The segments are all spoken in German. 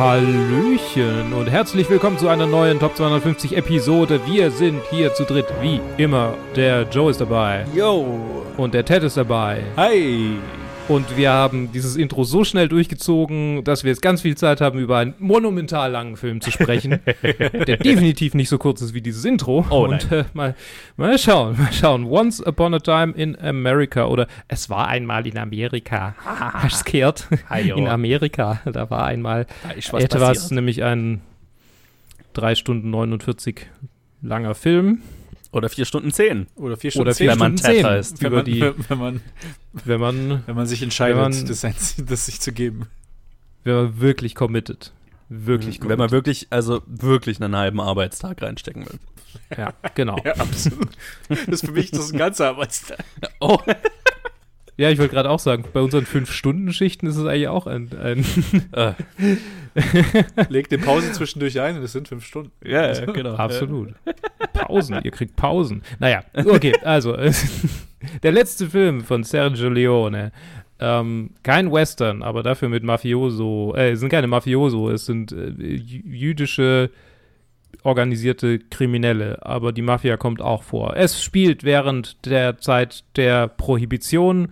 Hallöchen und herzlich willkommen zu einer neuen Top 250 Episode. Wir sind hier zu dritt, wie immer. Der Joe ist dabei Yo! und der Ted ist dabei. Hi! Und wir haben dieses Intro so schnell durchgezogen, dass wir jetzt ganz viel Zeit haben, über einen monumental langen Film zu sprechen, der definitiv nicht so kurz ist wie dieses Intro. Oh, Und äh, mal, mal schauen, mal schauen. Once Upon a Time in America oder Es war einmal in Amerika. Scared. Hi, In Amerika. Da war einmal Da etwas, passiert. nämlich ein 3 Stunden 49 langer Film. Oder 4 Stunden 10. Oder vier Oder Stunden 4 wenn man Stunden 10, Ted heißt. wenn man, die, wenn, man, wenn man, wenn man sich entscheidet, man- das, das sich zu geben. wenn man wirklich committed. Wirklich Wenn man wirklich, also wirklich einen halben Arbeitstag reinstecken will. Ja, genau. Ja, absolut. Das ist für mich das ist ein ganzer Arbeitstag. Oh, Ja, ich wollte gerade auch sagen, bei unseren 5-Stunden-Schichten ist es eigentlich auch ein. ein äh, Legt eine Pause zwischendurch ein und es sind fünf Stunden. ja, ja, genau. absolut. Pausen, ihr kriegt Pausen. Naja, okay, also. der letzte Film von Sergio Leone. Ähm, kein Western, aber dafür mit Mafioso. Äh, es sind keine Mafioso, es sind äh, jü- jüdische organisierte Kriminelle, aber die Mafia kommt auch vor. Es spielt während der Zeit der Prohibition.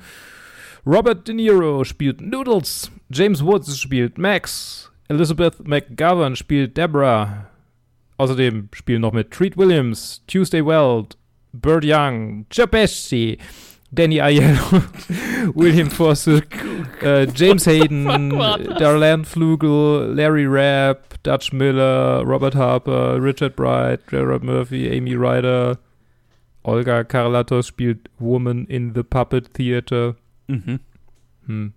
Robert De Niro spielt Noodles, James Woods spielt Max, Elizabeth McGovern spielt Deborah. Außerdem spielen noch mit Treat Williams, Tuesday Weld, Burt Young, Joe Pesci, Danny Aiello, William Forsyth, äh, James Hayden, Darlene Flugel, Larry Rapp, Dutch Miller, Robert Harper, Richard Bright, Gerard Murphy, Amy Ryder, Olga Karlatos spielt Woman in the Puppet Theater. Mhm. Hm.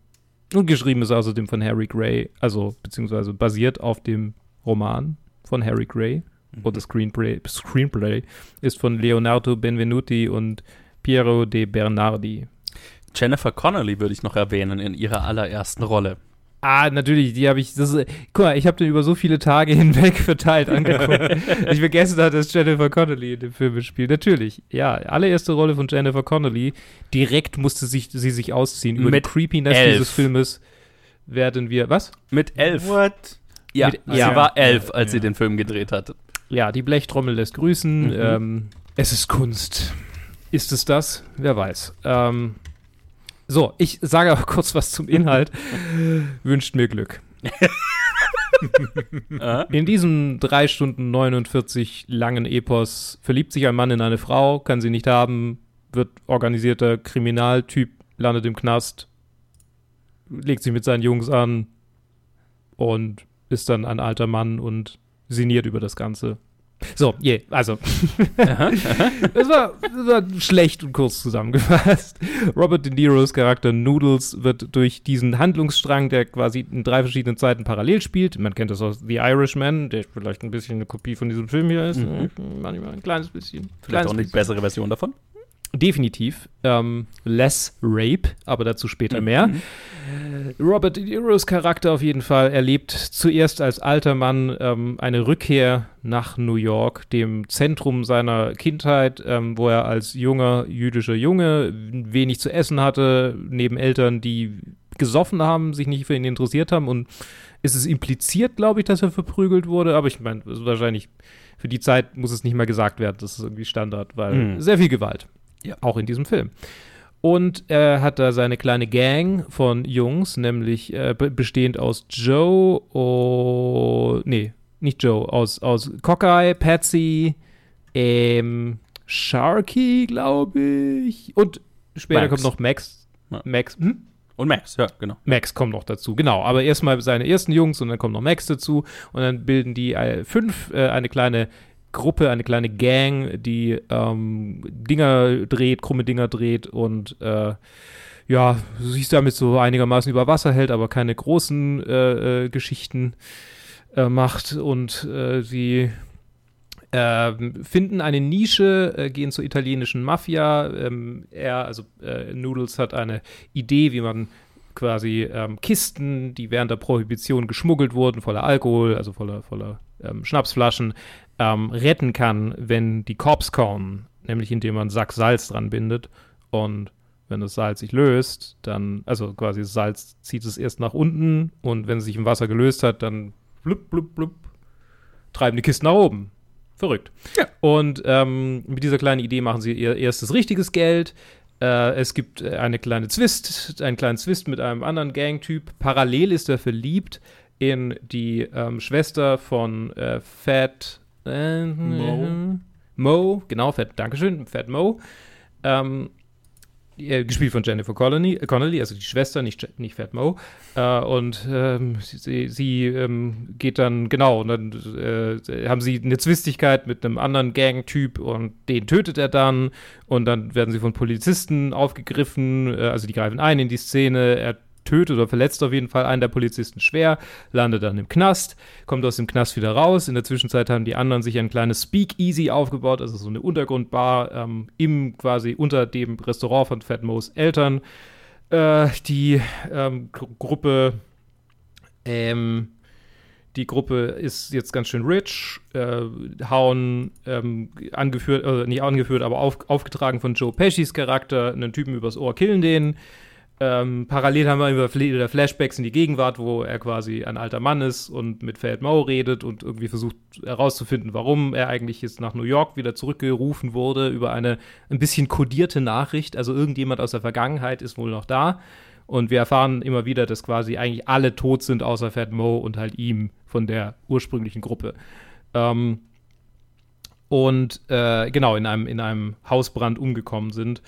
Und geschrieben ist außerdem von Harry Gray, also beziehungsweise basiert auf dem Roman von Harry Gray. Und das Screenplay, Screenplay ist von Leonardo Benvenuti und Piero de Bernardi. Jennifer Connelly würde ich noch erwähnen in ihrer allerersten Rolle. Ah, natürlich, die habe ich. Das ist, guck mal, ich habe den über so viele Tage hinweg verteilt angeguckt. ich vergessen hatte, dass Jennifer Connelly in dem Film mitspielt. Natürlich, ja, allererste Rolle von Jennifer Connelly. Direkt musste sich, sie sich ausziehen. Über Mit die Creepiness elf. dieses Filmes werden wir. Was? Mit elf. What? Ja, Mit- sie ja. war elf, als Ja. sie den Film gedreht hatte. Ja, die Blechtrommel lässt grüßen. Mhm. Ähm, es ist Kunst. Ist es das? Wer weiß. Ähm, so, ich sage auch kurz was zum Inhalt. Wünscht mir Glück. In diesem 3 Stunden 49 langen Epos verliebt sich ein Mann in eine Frau, kann sie nicht haben, wird organisierter Kriminaltyp, landet im Knast, legt sich mit seinen Jungs an und ist dann ein alter Mann und sinniert über das Ganze. So, je, also. Es war, es war schlecht und kurz zusammengefasst. Robert De Niros Charakter Noodles wird durch diesen Handlungsstrang, der quasi in drei verschiedenen Zeiten parallel spielt, man kennt das aus The Irishman, der vielleicht ein bisschen eine Kopie von diesem Film hier ist, Mhm. manchmal ein kleines bisschen. Vielleicht kleines auch eine bisschen. bessere Version davon. Definitiv. Ähm, less Rape, aber dazu später mehr. Mhm. Robert De Niros Charakter auf jeden Fall erlebt zuerst als alter Mann ähm, eine Rückkehr nach New York, dem Zentrum seiner Kindheit, ähm, wo er als junger jüdischer Junge wenig zu essen hatte, neben Eltern, die gesoffen haben, sich nicht für ihn interessiert haben und ist es impliziert, glaube ich, dass er verprügelt wurde, aber ich meine, ist wahrscheinlich für die Zeit muss es nicht mal gesagt werden, das ist irgendwie Standard, weil Mhm. sehr viel Gewalt. Ja. Auch in diesem Film. Und er hat da seine kleine Gang von Jungs, nämlich äh, be- bestehend aus Joe, oh, nee, nicht Joe, aus, aus Cockeye, Patsy, ähm, Sharky, glaube ich. Und später Max. kommt noch Max. Ja. Max, hm? Und Max, ja, genau. Max kommt noch dazu, genau. Aber erstmal seine ersten Jungs und dann kommt noch Max dazu und dann bilden die äh, fünf äh, eine kleine Gruppe, eine kleine Gang, die ähm, Dinger dreht, krumme Dinger dreht und äh, ja, sich damit so einigermaßen über Wasser hält, aber keine großen äh, äh, Geschichten äh, macht und äh, sie ähm, finden eine Nische, äh, gehen zur italienischen Mafia. Ähm, er, also Noodles hat eine Idee, wie man quasi ähm, Kisten, die während der Prohibition geschmuggelt wurden, voller Alkohol, also voller, voller ähm, Schnapsflaschen, ähm, retten kann, wenn die Cops kommen, nämlich indem man einen Sack Salz dran bindet und wenn das Salz sich löst, dann, also quasi das Salz zieht es erst nach unten und wenn es sich im Wasser gelöst hat, dann blub, blub, blub, treiben die Kisten nach oben. Verrückt. Ja. Und ähm, mit dieser kleinen Idee machen sie ihr erstes richtiges Geld. Äh, es gibt eine kleine Zwist, einen kleinen Zwist mit einem anderen Gangtyp. Parallel ist er verliebt in die ähm, Schwester von äh, Fat äh, Mo. Mo, genau, Fat, Dankeschön, Fat Mo. Ähm, äh, gespielt von Jennifer Connelly, Connelly, also die Schwester, nicht, nicht Fat Mo. Äh, und ähm, sie, sie ähm, geht dann, genau, und dann äh, haben sie eine Zwistigkeit mit einem anderen Gang-Typ und den tötet er dann. Und dann werden sie von Polizisten aufgegriffen, äh, also die greifen ein in die Szene. Er tötet oder verletzt auf jeden Fall einen der Polizisten schwer, landet dann im Knast, kommt aus dem Knast wieder raus. In der Zwischenzeit haben die anderen sich ein kleines Speakeasy aufgebaut, also so eine Untergrundbar ähm, im quasi unter dem Restaurant von Fat Mo's Eltern. Äh, die ähm, Gru- Gruppe ähm, die Gruppe ist jetzt ganz schön rich, äh, hauen ähm, angeführt, äh, nicht angeführt, aber auf, aufgetragen von Joe Pescis Charakter, einen Typen übers Ohr, killen den. Ähm, parallel haben wir wieder Flashbacks in die Gegenwart, wo er quasi ein alter Mann ist und mit Fat Mo redet und irgendwie versucht herauszufinden, warum er eigentlich jetzt nach New York wieder zurückgerufen wurde über eine ein bisschen kodierte Nachricht. Also irgendjemand aus der Vergangenheit ist wohl noch da. Und wir erfahren immer wieder, dass quasi eigentlich alle tot sind, außer Fat Mo und halt ihm von der ursprünglichen Gruppe. Ähm, und äh, genau, in einem, in einem Hausbrand umgekommen sind.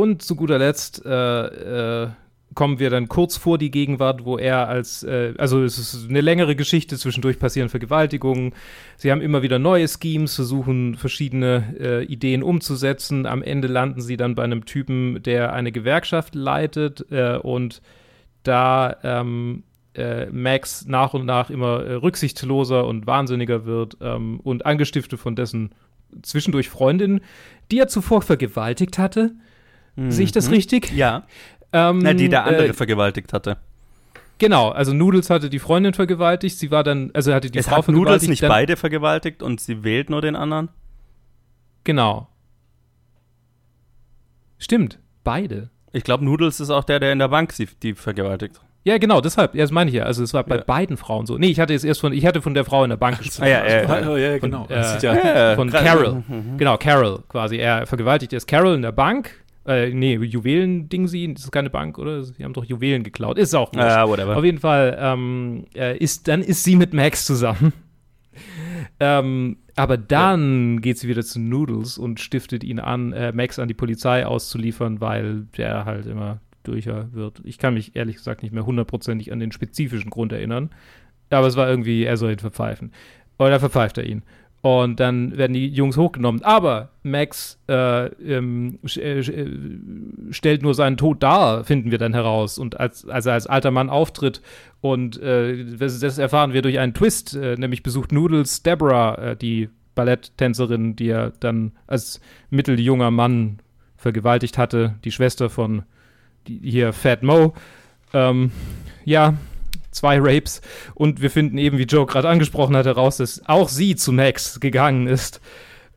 Und zu guter Letzt äh, äh, kommen wir dann kurz vor die Gegenwart, wo er als, äh, also es ist eine längere Geschichte, zwischendurch passieren Vergewaltigungen. Sie haben immer wieder neue Schemes, versuchen verschiedene äh, Ideen umzusetzen. Am Ende landen sie dann bei einem Typen, der eine Gewerkschaft leitet äh, und da ähm, äh, Max nach und nach immer äh, rücksichtsloser und wahnsinniger wird ähm, und angestiftet von dessen zwischendurch Freundin, die er zuvor vergewaltigt hatte. Sehe ich das Mhm. richtig? Ja. Ähm, Na, die der andere äh, vergewaltigt hatte. Genau, also Noodles hatte die Freundin vergewaltigt, sie war dann, also hatte die es Frau hat Noodles vergewaltigt. nicht dann, beide vergewaltigt und sie wählt nur den anderen? Genau. Stimmt, beide. Ich glaube, Noodles ist auch der, der in der Bank sie die vergewaltigt. Ja, genau, deshalb, ja, das meine ich ja. Also es war bei Ja. beiden Frauen so. Nee, ich hatte jetzt erst von, ich hatte von der Frau in der Bank gesprochen. Ah, ja, ja, also, Ja, ja, von, genau. äh, Das sieht ja, von krass. Carol. Mhm. Genau, Carol quasi. Er vergewaltigt erst Carol in der Bank. Äh, nee, Juwelen-Ding sie, das ist keine Bank, oder? Sie haben doch Juwelen geklaut. Ist auch wurscht. Ja, whatever. Auf jeden Fall, ähm, äh, ist, dann ist sie mit Max zusammen. ähm, aber dann geht sie wieder zu Noodles und stiftet ihn an, äh, Max an die Polizei auszuliefern, weil der halt immer durcher wird. Ich kann mich ehrlich gesagt nicht mehr hundertprozentig an den spezifischen Grund erinnern. Aber es war irgendwie, er soll ihn verpfeifen. Oder verpfeift er ihn. Und dann werden die Jungs hochgenommen. Aber Max äh, ähm, äh, äh, stellt nur seinen Tod dar, finden wir dann heraus. Und als, als er als alter Mann auftritt und äh, das, das erfahren wir durch einen Twist, äh, nämlich besucht Noodles Deborah, äh, die Balletttänzerin, die er dann als mitteljunger Mann vergewaltigt hatte, die Schwester von die, hier Fat Mo. Ähm, ja, zwei Rapes. Und wir finden eben, wie Joe gerade angesprochen hat, heraus, dass auch sie zu Max gegangen ist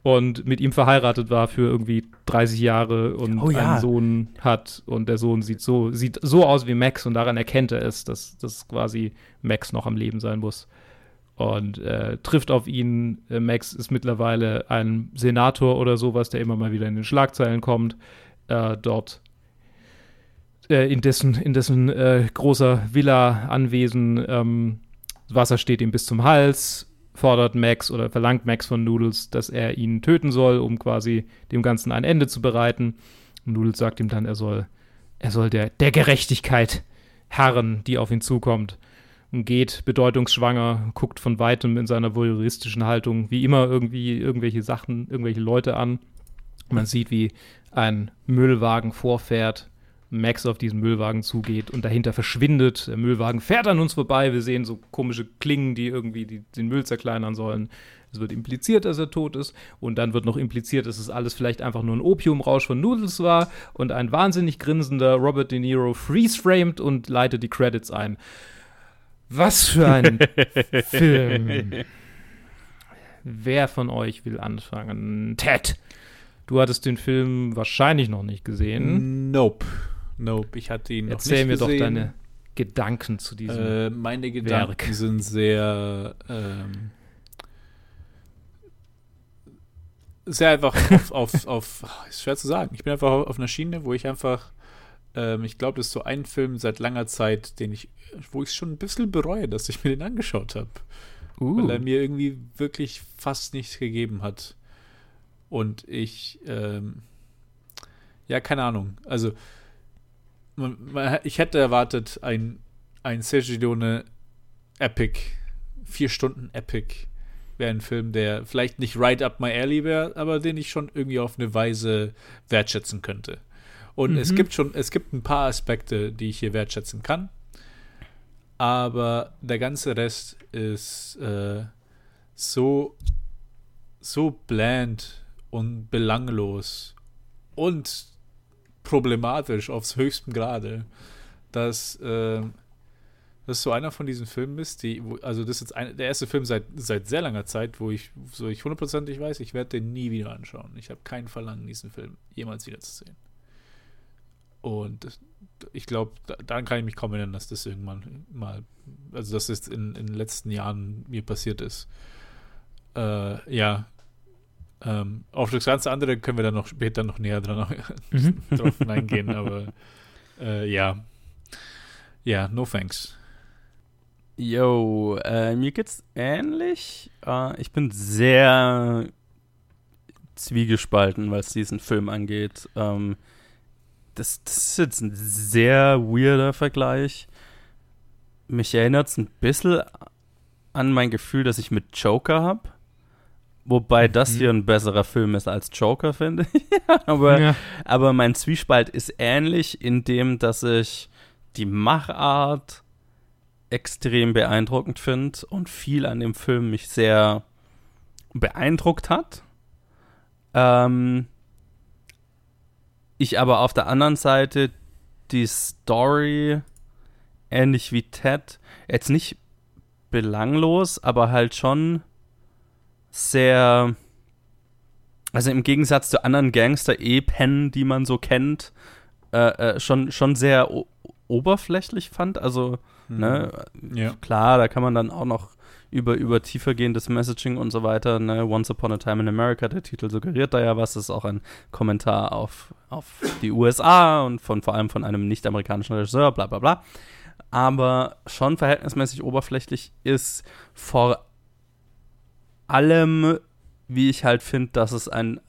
und mit ihm verheiratet war für irgendwie 30 Jahre und Oh ja. einen Sohn hat. Und der Sohn sieht so, sieht so aus wie Max und daran erkennt er es, dass, dass quasi Max noch am Leben sein muss. Und äh, trifft auf ihn. Äh, Max ist mittlerweile ein Senator oder sowas, der immer mal wieder in den Schlagzeilen kommt. Äh, dort äh, in dessen, in dessen äh, großer Villa-Anwesen. Ähm, Wasser steht ihm bis zum Hals, fordert Max oder verlangt Max von Noodles, dass er ihn töten soll, um quasi dem Ganzen ein Ende zu bereiten. Und Noodles sagt ihm dann, er soll, er soll der, der Gerechtigkeit harren, die auf ihn zukommt. Und geht bedeutungsschwanger, guckt von weitem in seiner voyeuristischen Haltung wie immer irgendwie irgendwelche Sachen, irgendwelche Leute an. Man sieht, wie ein Müllwagen vorfährt, Max auf diesen Müllwagen zugeht und dahinter verschwindet. Der Müllwagen fährt an uns vorbei. Wir sehen so komische Klingen, die irgendwie die, den Müll zerkleinern sollen. Es wird impliziert, dass er tot ist. Und dann wird noch impliziert, dass es alles vielleicht einfach nur ein Opiumrausch von Noodles war. Und ein wahnsinnig grinsender Robert De Niro freeze-framed und leitet die Credits ein. Was für ein Film. Wer von euch will anfangen? Ted, du hattest den Film wahrscheinlich noch nicht gesehen. Nope. Nope. Ich hatte ihn noch Erzähl nicht mir doch gesehen. deine Gedanken zu diesem? Äh, meine Gedanken Werk. sind sehr, ähm, sehr einfach auf, auf, auf, ist schwer zu sagen. Ich bin einfach auf einer Schiene, wo ich einfach, ähm, ich glaube, das ist so ein Film seit langer Zeit, den ich, wo ich schon ein bisschen bereue, dass ich mir den angeschaut habe. Weil er mir irgendwie wirklich fast nichts gegeben hat. Und ich, ähm, ja, keine Ahnung. Also, ich hätte erwartet, ein, ein Sergio Epic, vier Stunden Epic, wäre ein Film, der vielleicht nicht right up my alley wäre, aber den ich schon irgendwie auf eine Weise wertschätzen könnte. Und Mhm. es gibt schon, es gibt ein paar Aspekte, die ich hier wertschätzen kann. Aber der ganze Rest ist äh, so, so bland und belanglos und problematisch aufs höchsten Grade, dass äh, das so einer von diesen Filmen ist, die, wo, also das ist jetzt ein, der erste Film seit, seit sehr langer Zeit, wo ich so ich hundertprozentig weiß, ich werde den nie wieder anschauen. Ich habe kein Verlangen, diesen Film jemals wieder zu sehen. Und ich glaube, da, daran kann ich mich kaum erinnern, dass das irgendwann mal, also dass das in, in den letzten Jahren mir passiert ist. Äh, ja. Ähm, auf das ganze andere können wir dann noch später noch näher dran Mhm. drauf hineingehen, aber äh, ja. Ja, no thanks. Yo, äh, mir geht's ähnlich. Äh, ich bin sehr zwiegespalten, was diesen Film angeht. Ähm, das, das ist jetzt ein sehr weirder Vergleich. Mich erinnert es ein bisschen an mein Gefühl, das ich mit Joker habe. Wobei das Mhm. hier ein besserer Film ist als Joker, finde ich. Aber ja. aber mein Zwiespalt ist ähnlich in dem, dass ich die Machart extrem beeindruckend finde und viel an dem Film mich sehr beeindruckt hat. Ähm, ich aber auf der anderen Seite die Story ähnlich wie Ted jetzt nicht belanglos, aber halt schon sehr also im Gegensatz zu anderen Gangster-Epen, die man so kennt, äh, äh, schon, schon sehr oberflächlich fand. Also, ne, Ja. klar, da kann man dann auch noch über, über tiefergehendes Messaging und so weiter, ne, Once Upon a Time in America, der Titel suggeriert da ja was, das ist auch ein Kommentar auf, auf die USA und von vor allem von einem nicht-amerikanischen Regisseur, bla bla bla. Aber schon verhältnismäßig oberflächlich ist vor allem, wie ich halt finde, dass es ein,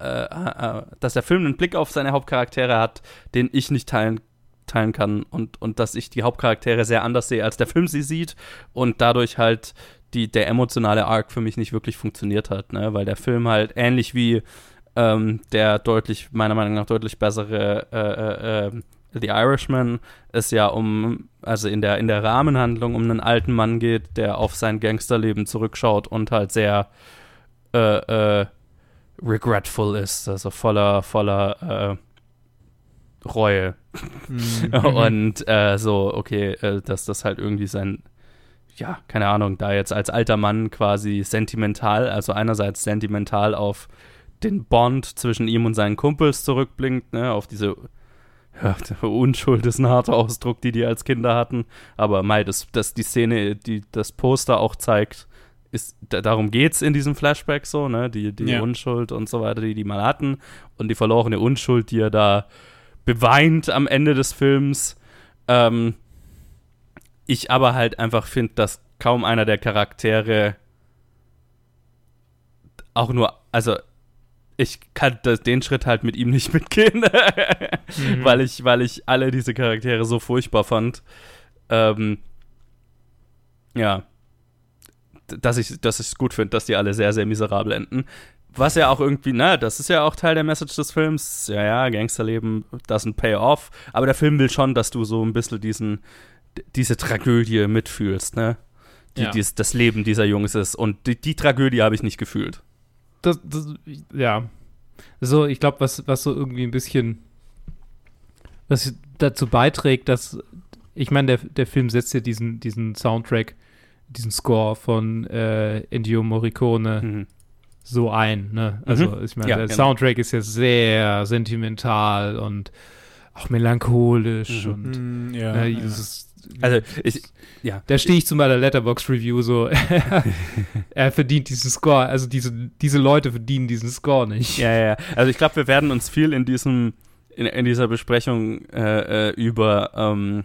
äh, äh, dass der Film einen Blick auf seine Hauptcharaktere hat, den ich nicht teilen teilen kann und, und dass ich die Hauptcharaktere sehr anders sehe, als der Film sie sieht und dadurch halt die, der emotionale Arc für mich nicht wirklich funktioniert hat, ne? weil der Film halt ähnlich wie ähm, der deutlich, meiner Meinung nach deutlich bessere äh, äh, äh, The Irishman es ja um, also in der, in der Rahmenhandlung um einen alten Mann geht, der auf sein Gangsterleben zurückschaut und halt sehr äh, äh, regretful ist, also voller, voller äh, Reue. Mhm. Und äh, so, okay, äh, dass das halt irgendwie sein, ja, keine Ahnung, da jetzt als alter Mann quasi sentimental, also einerseits sentimental auf den Bond zwischen ihm und seinen Kumpels zurückblinkt, ne, auf diese ja, Unschuld ist ein harter Ausdruck, die die als Kinder hatten, aber Mai, dass das die Szene, die das Poster auch zeigt, ist, da, darum geht's in diesem Flashback so, ne, die, die Ja. Unschuld und so weiter, die die mal hatten und die verlorene Unschuld, die er da beweint am Ende des Films. Ähm, ich aber halt einfach finde, dass kaum einer der Charaktere auch nur, also ich kann das, den Schritt halt mit ihm nicht mitgehen, Mhm. weil ich, weil ich alle diese Charaktere so furchtbar fand. Ähm, ja, dass ich, dass ich es gut finde, dass die alle sehr, sehr miserabel enden. Was ja auch irgendwie, na, das ist ja auch Teil der Message des Films. Ja, ja, Gangsterleben doesn't pay off. Aber der Film will schon, dass du so ein bisschen diesen, diese Tragödie mitfühlst, ne? Die, Ja. dies, das Leben dieser Jungs ist. Und die, die Tragödie habe ich nicht gefühlt. Das, das, ja. So, ich glaube, was, was so irgendwie ein bisschen was dazu beiträgt, dass ich meine, der, der Film setzt ja diesen, diesen Soundtrack, diesen Score von äh, Ennio Morricone Mhm. so ein. Ne? Also, Mhm. ich meine, Ja, der genau. Soundtrack ist ja sehr sentimental und auch melancholisch Mhm. und Mm, ja, äh, ja. dieses, Also, ich, ja. Da stehe ich zu meiner Letterbox-Review so, er verdient diesen Score. Also diese, diese Leute verdienen diesen Score nicht. Ja, ja. Also ich glaube, wir werden uns viel in diesem, in, in dieser Besprechung äh, äh, über ähm,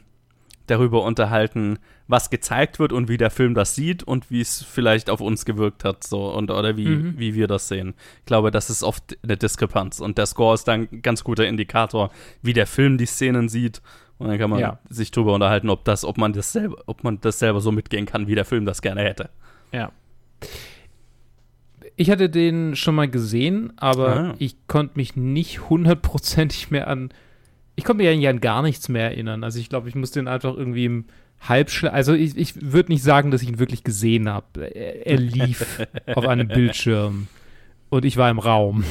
darüber unterhalten, was gezeigt wird und wie der Film das sieht und wie es vielleicht auf uns gewirkt hat, so und oder wie, Mhm. wie wir das sehen. Ich glaube, das ist oft eine Diskrepanz und der Score ist dann ein ganz guter Indikator, wie der Film die Szenen sieht. Und dann kann man Ja. sich drüber unterhalten, ob das, ob man das selber, ob man das selber so mitgehen kann, wie der Film das gerne hätte. Ja. Ich hatte den schon mal gesehen, aber Ah. ich konnte mich nicht hundertprozentig mehr an. Ich konnte mich eigentlich an gar nichts mehr erinnern. Also ich glaube, ich musste ihn einfach irgendwie im Halbschlag. Also ich, ich würde nicht sagen, dass ich ihn wirklich gesehen habe. Er, er lief auf einem Bildschirm und ich war im Raum.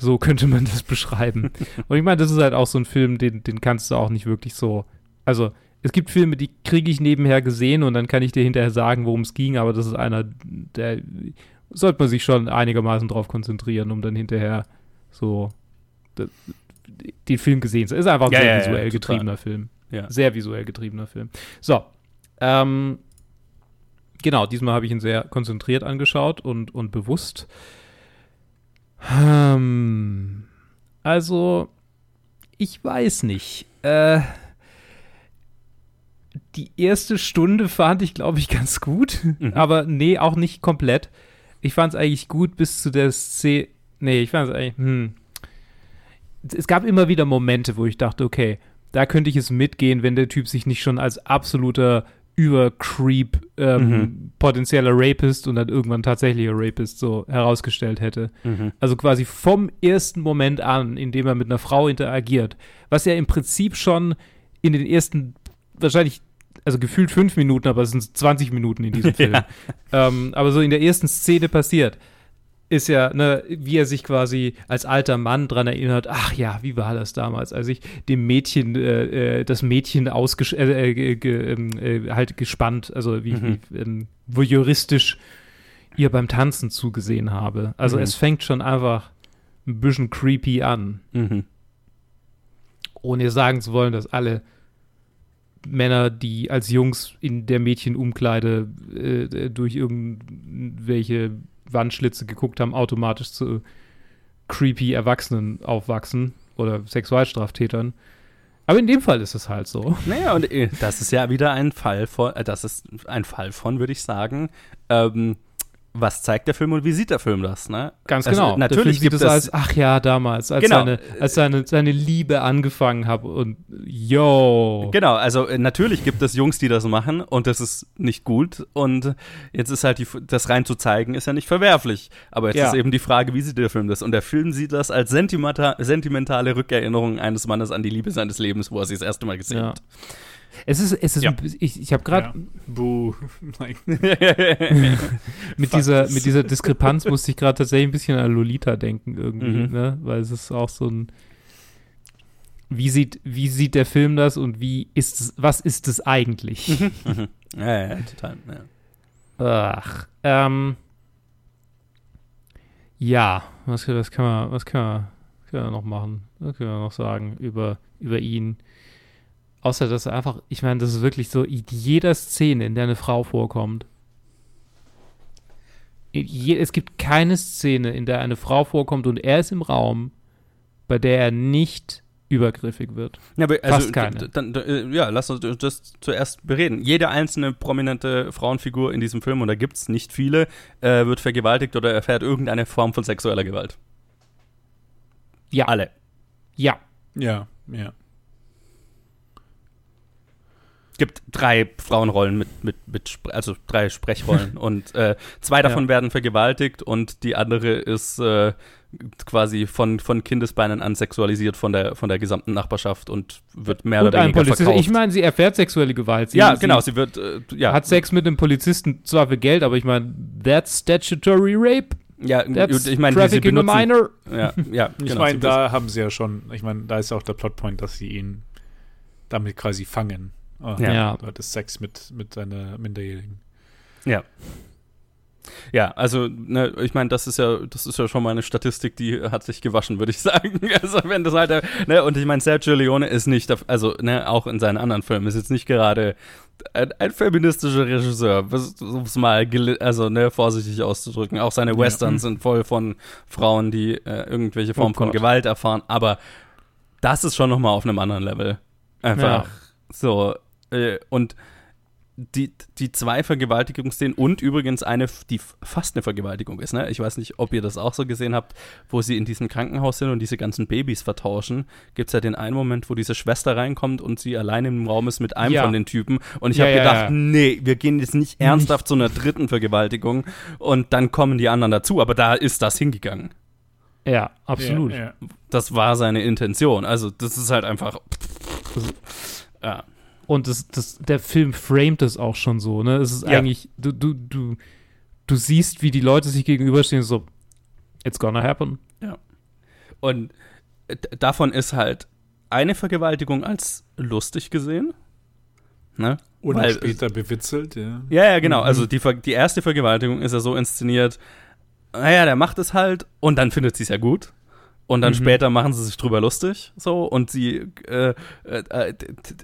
So könnte man das beschreiben. Und ich meine, das ist halt auch so ein Film, den, den kannst du auch nicht wirklich so. Also, es gibt Filme, die kriege ich nebenher gesehen und dann kann ich dir hinterher sagen, worum es ging, aber das ist einer, der sollte man sich schon einigermaßen drauf konzentrieren, um dann hinterher so den Film gesehen zu. Ist einfach ein Ja, sehr ja, ja, visuell total. getriebener Film. Ja. Sehr visuell getriebener Film. So. Ähm, genau, diesmal habe ich ihn sehr konzentriert angeschaut und, und bewusst. Ähm, also, ich weiß nicht. Äh, die erste Stunde fand ich, glaube ich, ganz gut. Mhm. Aber nee, auch nicht komplett. Ich fand es eigentlich gut bis zu der Szene. Nee, ich fand es eigentlich. Hm. Es gab immer wieder Momente, wo ich dachte, okay, da könnte ich es mitgehen, wenn der Typ sich nicht schon als absoluter Übercreep ähm, Mhm. potenzieller Rapist und dann irgendwann tatsächlicher Rapist so herausgestellt hätte. Mhm. Also quasi vom ersten Moment an, in dem er mit einer Frau interagiert, was ja im Prinzip schon in den ersten, wahrscheinlich, also gefühlt fünf Minuten, aber es sind 20 Minuten in diesem Film. Ja. ähm, aber so in der ersten Szene passiert, ist ja, ne, wie er sich quasi als alter Mann dran erinnert, ach ja, wie war das damals, als ich dem Mädchen, äh, äh, das Mädchen ausgesch äh, äh, ge ähm, äh, halt gespannt, also wie, Mhm. wie ähm, voyeuristisch ihr beim Tanzen zugesehen habe. Also Mhm. es fängt schon einfach ein bisschen creepy an, Mhm. ohne sagen zu wollen, dass alle Männer, die als Jungs in der Mädchenumkleide äh, durch irgendwelche Wandschlitze geguckt haben, automatisch zu creepy Erwachsenen aufwachsen oder Sexualstraftätern. Aber in dem Fall ist es halt so. Naja, und äh, das ist ja wieder ein Fall von, äh, das ist ein Fall von, würde ich sagen, ähm, was zeigt der Film und wie sieht der Film das, ne? Ganz Also, genau. natürlich gibt es- als, ach ja, damals, als, Genau. seine, als seine, seine Liebe angefangen habe und yo. Genau, also äh, natürlich gibt es Jungs, die das machen und das ist nicht gut und jetzt ist halt die, das rein zu zeigen, ist ja nicht verwerflich. Aber jetzt Ja. ist eben die Frage, wie sieht der Film das? Und der Film sieht das als sentimenta sentimentale Rückerinnerung eines Mannes an die Liebe seines Lebens, wo er sie das erste Mal gesehen Ja. hat. Es ist, es ist, Ja. ein ich, ich habe gerade Ja. Buh. Mit Fuck dieser, this. mit dieser Diskrepanz musste ich gerade tatsächlich ein bisschen an Lolita denken irgendwie, Mhm. ne? Weil es ist auch so ein wie sieht, wie sieht der Film das und wie ist es, was ist es eigentlich? Mhm. ja, ja, total. Ja. Ach, ähm, ja, was, was kann man, was kann man, was können wir noch machen? Was können wir noch sagen über, über ihn? Außer, dass er einfach, ich meine, das ist wirklich so, in jeder Szene, in der eine Frau vorkommt, es gibt keine Szene, in der eine Frau vorkommt und er ist im Raum, bei der er nicht übergriffig wird. Ja, aber Fast also, keine. Dann, äh, ja, lass uns das zuerst bereden. Jede einzelne prominente Frauenfigur in diesem Film, und da gibt es nicht viele, äh, wird vergewaltigt oder erfährt irgendeine Form von sexueller Gewalt. Ja, Alle. ja, Ja, ja. Gibt drei Frauenrollen mit, mit, mit also drei Sprechrollen und äh, zwei davon Ja. werden vergewaltigt und die andere ist äh, quasi von, von Kindesbeinen an sexualisiert von der, von der gesamten Nachbarschaft und wird mehr und oder weniger Polizist. verkauft. Ich meine, sie erfährt sexuelle Gewalt. Sie, ja, sie genau, sie wird, äh, ja, hat Sex mit einem Polizisten zwar für Geld, aber ich meine, that's statutory rape. ja, That's ich meine, sie trafficking a benutzen, minor. ja, ja, Ich genau, meine, sie da haben sie ja schon, ich meine, da ist ja auch der Plotpoint, dass sie ihn damit quasi fangen. Oh, Ja. Du hattest Sex mit, mit seiner Minderjährigen. Ja. Ja, also ne, ich meine, das ist ja, das ist ja schon mal eine Statistik, die hat sich gewaschen, würde ich sagen. Also wenn das halt, ne, und ich meine, Sergio Leone ist nicht, also ne, auch in seinen anderen Filmen ist jetzt nicht gerade ein, ein feministischer Regisseur, um es mal, also ne, vorsichtig auszudrücken. Auch seine Westerns ja. sind voll von Frauen, die äh, irgendwelche Formen oh von Gewalt erfahren, aber das ist schon noch mal auf einem anderen Level. Einfach ja. so äh, und die, die zwei Vergewaltigungsszenen und übrigens eine, die fast eine Vergewaltigung ist. Ne? Ich weiß nicht, ob ihr das auch so gesehen habt, wo sie in diesem Krankenhaus sind und diese ganzen Babys vertauschen. Gibt es ja den einen Moment, wo diese Schwester reinkommt und sie allein im Raum ist mit einem ja. von den Typen. Und ich ja, habe ja, gedacht, nee, wir gehen jetzt nicht ernsthaft zu einer dritten Vergewaltigung und dann kommen die anderen dazu. Aber da ist das hingegangen. Ja, absolut. Das war seine Intention. Also, das ist halt einfach. Ja. Und das, das, der Film framet es auch schon so, ne? Es ist ja. eigentlich, du, du, du, du siehst, wie die Leute sich gegenüberstehen, so, it's gonna happen. Ja. Und davon ist halt eine Vergewaltigung als lustig gesehen. Ne? Und Weil, später bewitzelt, ja. Ja, ja, genau. Also mhm. die, die erste Vergewaltigung ist ja so inszeniert, naja, der macht es halt und dann findet sie es ja gut. Und dann mhm. später machen sie sich drüber lustig, so, und sie, äh, äh,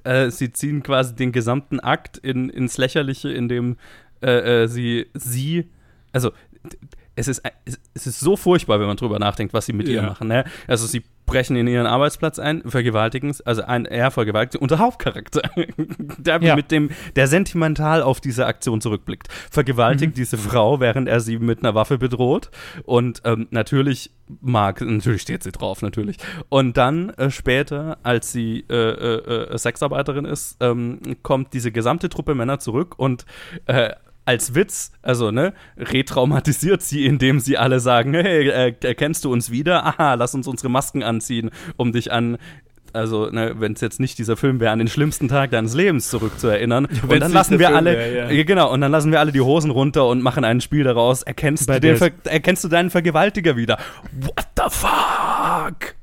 äh, sie ziehen quasi den gesamten Akt in, ins Lächerliche, indem äh, äh, sie, sie, also, es ist, es ist so furchtbar, wenn man drüber nachdenkt, was sie mit ja. ihr machen, ne? Also, sie brechen in ihren Arbeitsplatz ein, vergewaltigen, also ein, er vergewaltigt unser Hauptcharakter, der ja. mit dem, der sentimental auf diese Aktion zurückblickt, vergewaltigt mhm. diese Frau, während er sie mit einer Waffe bedroht und ähm, natürlich mag, natürlich steht sie drauf, natürlich. Und dann äh, später, als sie äh, äh, äh Sexarbeiterin ist, ähm, kommt diese gesamte Truppe Männer zurück und äh, als Witz, also ne, retraumatisiert sie, indem sie alle sagen, hey, äh, erkennst du uns wieder? Aha, lass uns unsere Masken anziehen, um dich an also ne, wenn es jetzt nicht dieser Film wäre, an den schlimmsten Tag deines Lebens zurückzuerinnern. Ja, und dann lassen wir Film alle, wär, ja. genau, und dann lassen wir alle die Hosen runter und machen ein Spiel daraus. Erkennst, du, den, erkennst du deinen Vergewaltiger wieder? What the fuck?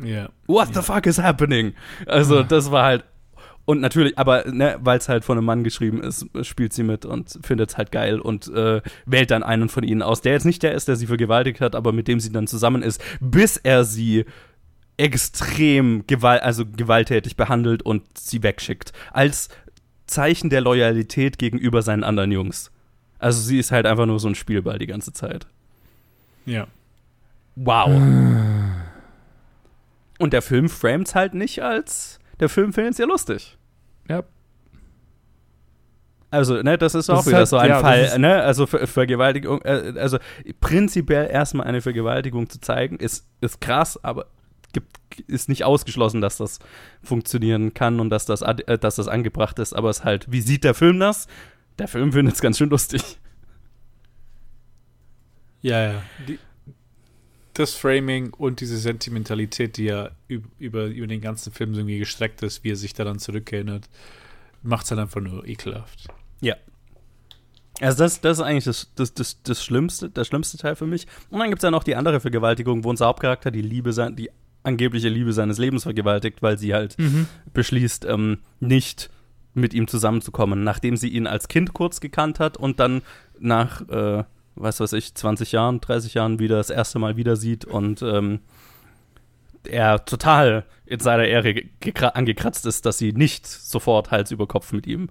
Yeah. What the fuck is happening? Also, das war halt und natürlich, aber ne, weil es halt von einem Mann geschrieben ist, spielt sie mit und findet es halt geil und äh, wählt dann einen von ihnen aus, der jetzt nicht der ist, der sie vergewaltigt hat, aber mit dem sie dann zusammen ist, bis er sie extrem gewalt, also gewalttätig behandelt und sie wegschickt. Als Zeichen der Loyalität gegenüber seinen anderen Jungs. Also sie ist halt einfach nur so ein Spielball die ganze Zeit. Ja. Wow. Und der Film frames halt nicht als der Film findet es ja lustig. Ja. Also, ne, das ist auch das wieder halt, so ein ja, Fall, ne? Also Ver Vergewaltigung, äh, also prinzipiell erstmal eine Vergewaltigung zu zeigen, ist, ist krass, aber gibt, ist nicht ausgeschlossen, dass das funktionieren kann und dass das, äh, dass das angebracht ist, aber es ist halt, wie sieht der Film das? Der Film findet es ganz schön lustig. Ja, ja. Die, das Framing und diese Sentimentalität, die ja über, über den ganzen Film irgendwie gestreckt ist, wie er sich daran zurückerinnert, macht es dann einfach nur ekelhaft. Ja. Also das, das ist eigentlich das, das, das, das Schlimmste, der schlimmste Teil für mich. Und dann gibt es ja noch die andere Vergewaltigung, wo unser Hauptcharakter die Liebe sein, die angebliche Liebe seines Lebens vergewaltigt, weil sie halt mhm. beschließt, ähm, nicht mit ihm zusammenzukommen, nachdem sie ihn als Kind kurz gekannt hat und dann nach äh, was weiß ich, 20 Jahren, 30 Jahren wieder das erste Mal wieder sieht und ähm, er total in seiner Ehre angekratzt ist, dass sie nicht sofort Hals über Kopf mit ihm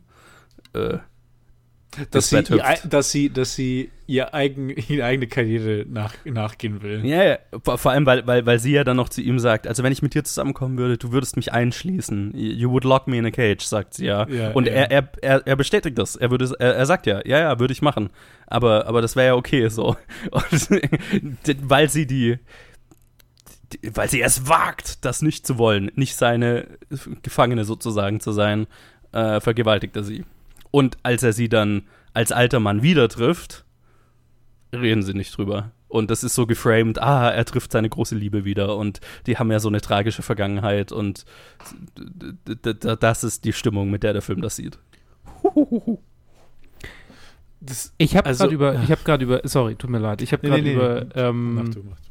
äh, dass sie, ihr, dass sie, dass sie ihr eigen, ihre eigene Karriere nach, nachgehen will. Ja, ja. Vor, allem, weil, weil, weil sie ja dann noch zu ihm sagt, also wenn ich mit dir zusammenkommen würde, du würdest mich einschließen. You would lock me in a cage, sagt sie ja. ja Und ja. Er, er, er, er bestätigt das. Er, würde, er, er sagt ja, ja, ja, würde ich machen. Aber, aber das wäre ja okay so. Und, weil sie die, weil sie es wagt, das nicht zu wollen, nicht seine Gefangene sozusagen zu sein, äh, vergewaltigt er sie. Und als er sie dann als alter Mann wieder trifft, reden sie nicht drüber. Und das ist so geframed, ah, er trifft seine große Liebe wieder und die haben ja so eine tragische Vergangenheit und das ist die Stimmung, mit der der Film das sieht. Das, ich habe also, gerade über, ich habe gerade über, sorry, tut mir leid, ich habe gerade nee, nee, über nee. Ähm, mach du, mach du.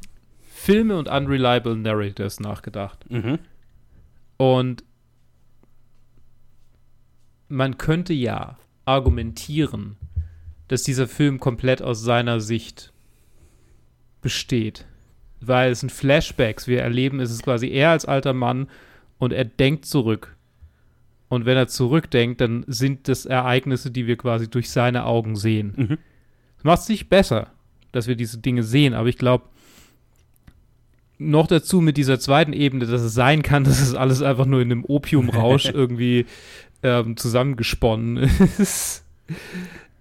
Filme und unreliable narrators nachgedacht. Mhm. Und man könnte ja argumentieren, dass dieser Film komplett aus seiner Sicht besteht. Weil es sind Flashbacks. Wir erleben, es ist quasi er als alter Mann und er denkt zurück. Und wenn er zurückdenkt, dann sind das Ereignisse, die wir quasi durch seine Augen sehen. Mhm. Das macht es nicht besser, dass wir diese Dinge sehen, aber ich glaube, noch dazu mit dieser zweiten Ebene, dass es sein kann, dass es alles einfach nur in einem Opiumrausch irgendwie ähm, zusammengesponnen ist.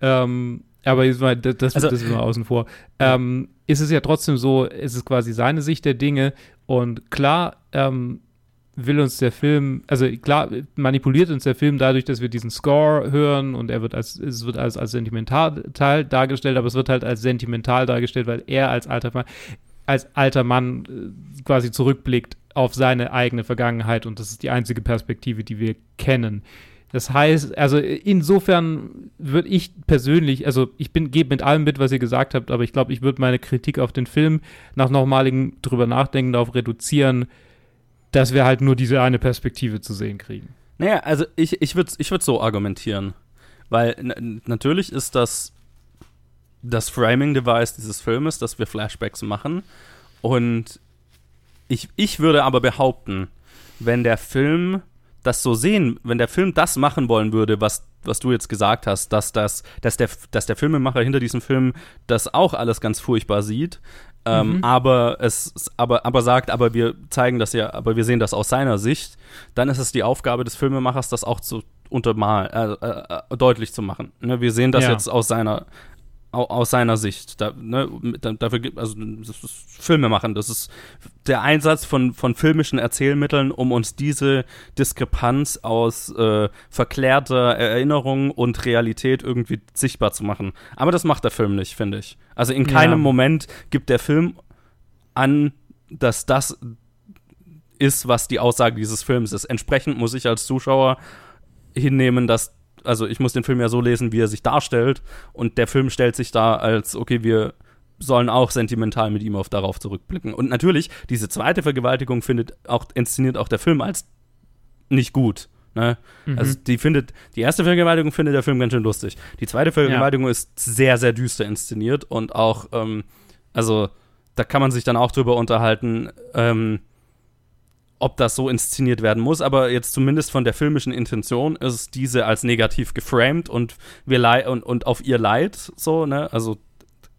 ähm, aber jetzt mal, das, das, Also- das ist mal außen vor. Ähm, ist es ja trotzdem so, es ist quasi seine Sicht der Dinge und klar ähm, will uns der Film, also klar manipuliert uns der Film dadurch, dass wir diesen Score hören und er wird als, es wird als, als sentimental dargestellt, aber es wird halt als sentimental dargestellt, weil er als alter Mann, als alter Mann äh, quasi zurückblickt auf seine eigene Vergangenheit und das ist die einzige Perspektive, die wir kennen. Das heißt, also insofern würde ich persönlich, also ich bin, gebe mit allem mit, was ihr gesagt habt, aber ich glaube, ich würde meine Kritik auf den Film nach nochmaligen drüber nachdenken darauf reduzieren, dass wir halt nur diese eine Perspektive zu sehen kriegen. Naja, also ich, ich würde ich würd so argumentieren. Weil natürlich ist das das Framing-Device dieses Filmes, dass wir Flashbacks machen. Und ich, ich würde aber behaupten, wenn der Film das so sehen, wenn der Film das machen wollen würde, was, was du jetzt gesagt hast, dass, das, dass, der, dass der Filmemacher hinter diesem Film das auch alles ganz furchtbar sieht, ähm, Mhm. aber es aber, aber sagt, aber wir zeigen das ja, aber wir sehen das aus seiner Sicht, dann ist es die Aufgabe des Filmemachers, das auch zu untermal, äh, äh, äh, deutlich zu machen. Ne, wir sehen das Ja. jetzt aus seiner aus seiner Sicht. Da, ne, dafür gibt also das ist Filme machen. Das ist der Einsatz von, von filmischen Erzählmitteln, um uns diese Diskrepanz aus äh, verklärter Erinnerung und Realität irgendwie sichtbar zu machen. Aber das macht der Film nicht, finde ich. Also in keinem Ja. Moment gibt der Film an, dass das ist, was die Aussage dieses Films ist. Entsprechend muss ich als Zuschauer hinnehmen, dass, also ich muss den Film ja so lesen, wie er sich darstellt, und der Film stellt sich da als, okay, wir sollen auch sentimental mit ihm auf darauf zurückblicken. Und natürlich, diese zweite Vergewaltigung findet auch, inszeniert auch der Film als nicht gut. Ne? Mhm. Also die findet, die erste Vergewaltigung findet der Film ganz schön lustig. Die zweite Vergewaltigung ist sehr, sehr düster inszeniert und auch, ähm, also da kann man sich dann auch drüber unterhalten, ähm, ob das so inszeniert werden muss, aber jetzt zumindest von der filmischen Intention ist diese als negativ geframed und wir und, und auf ihr Leid so, ne? Also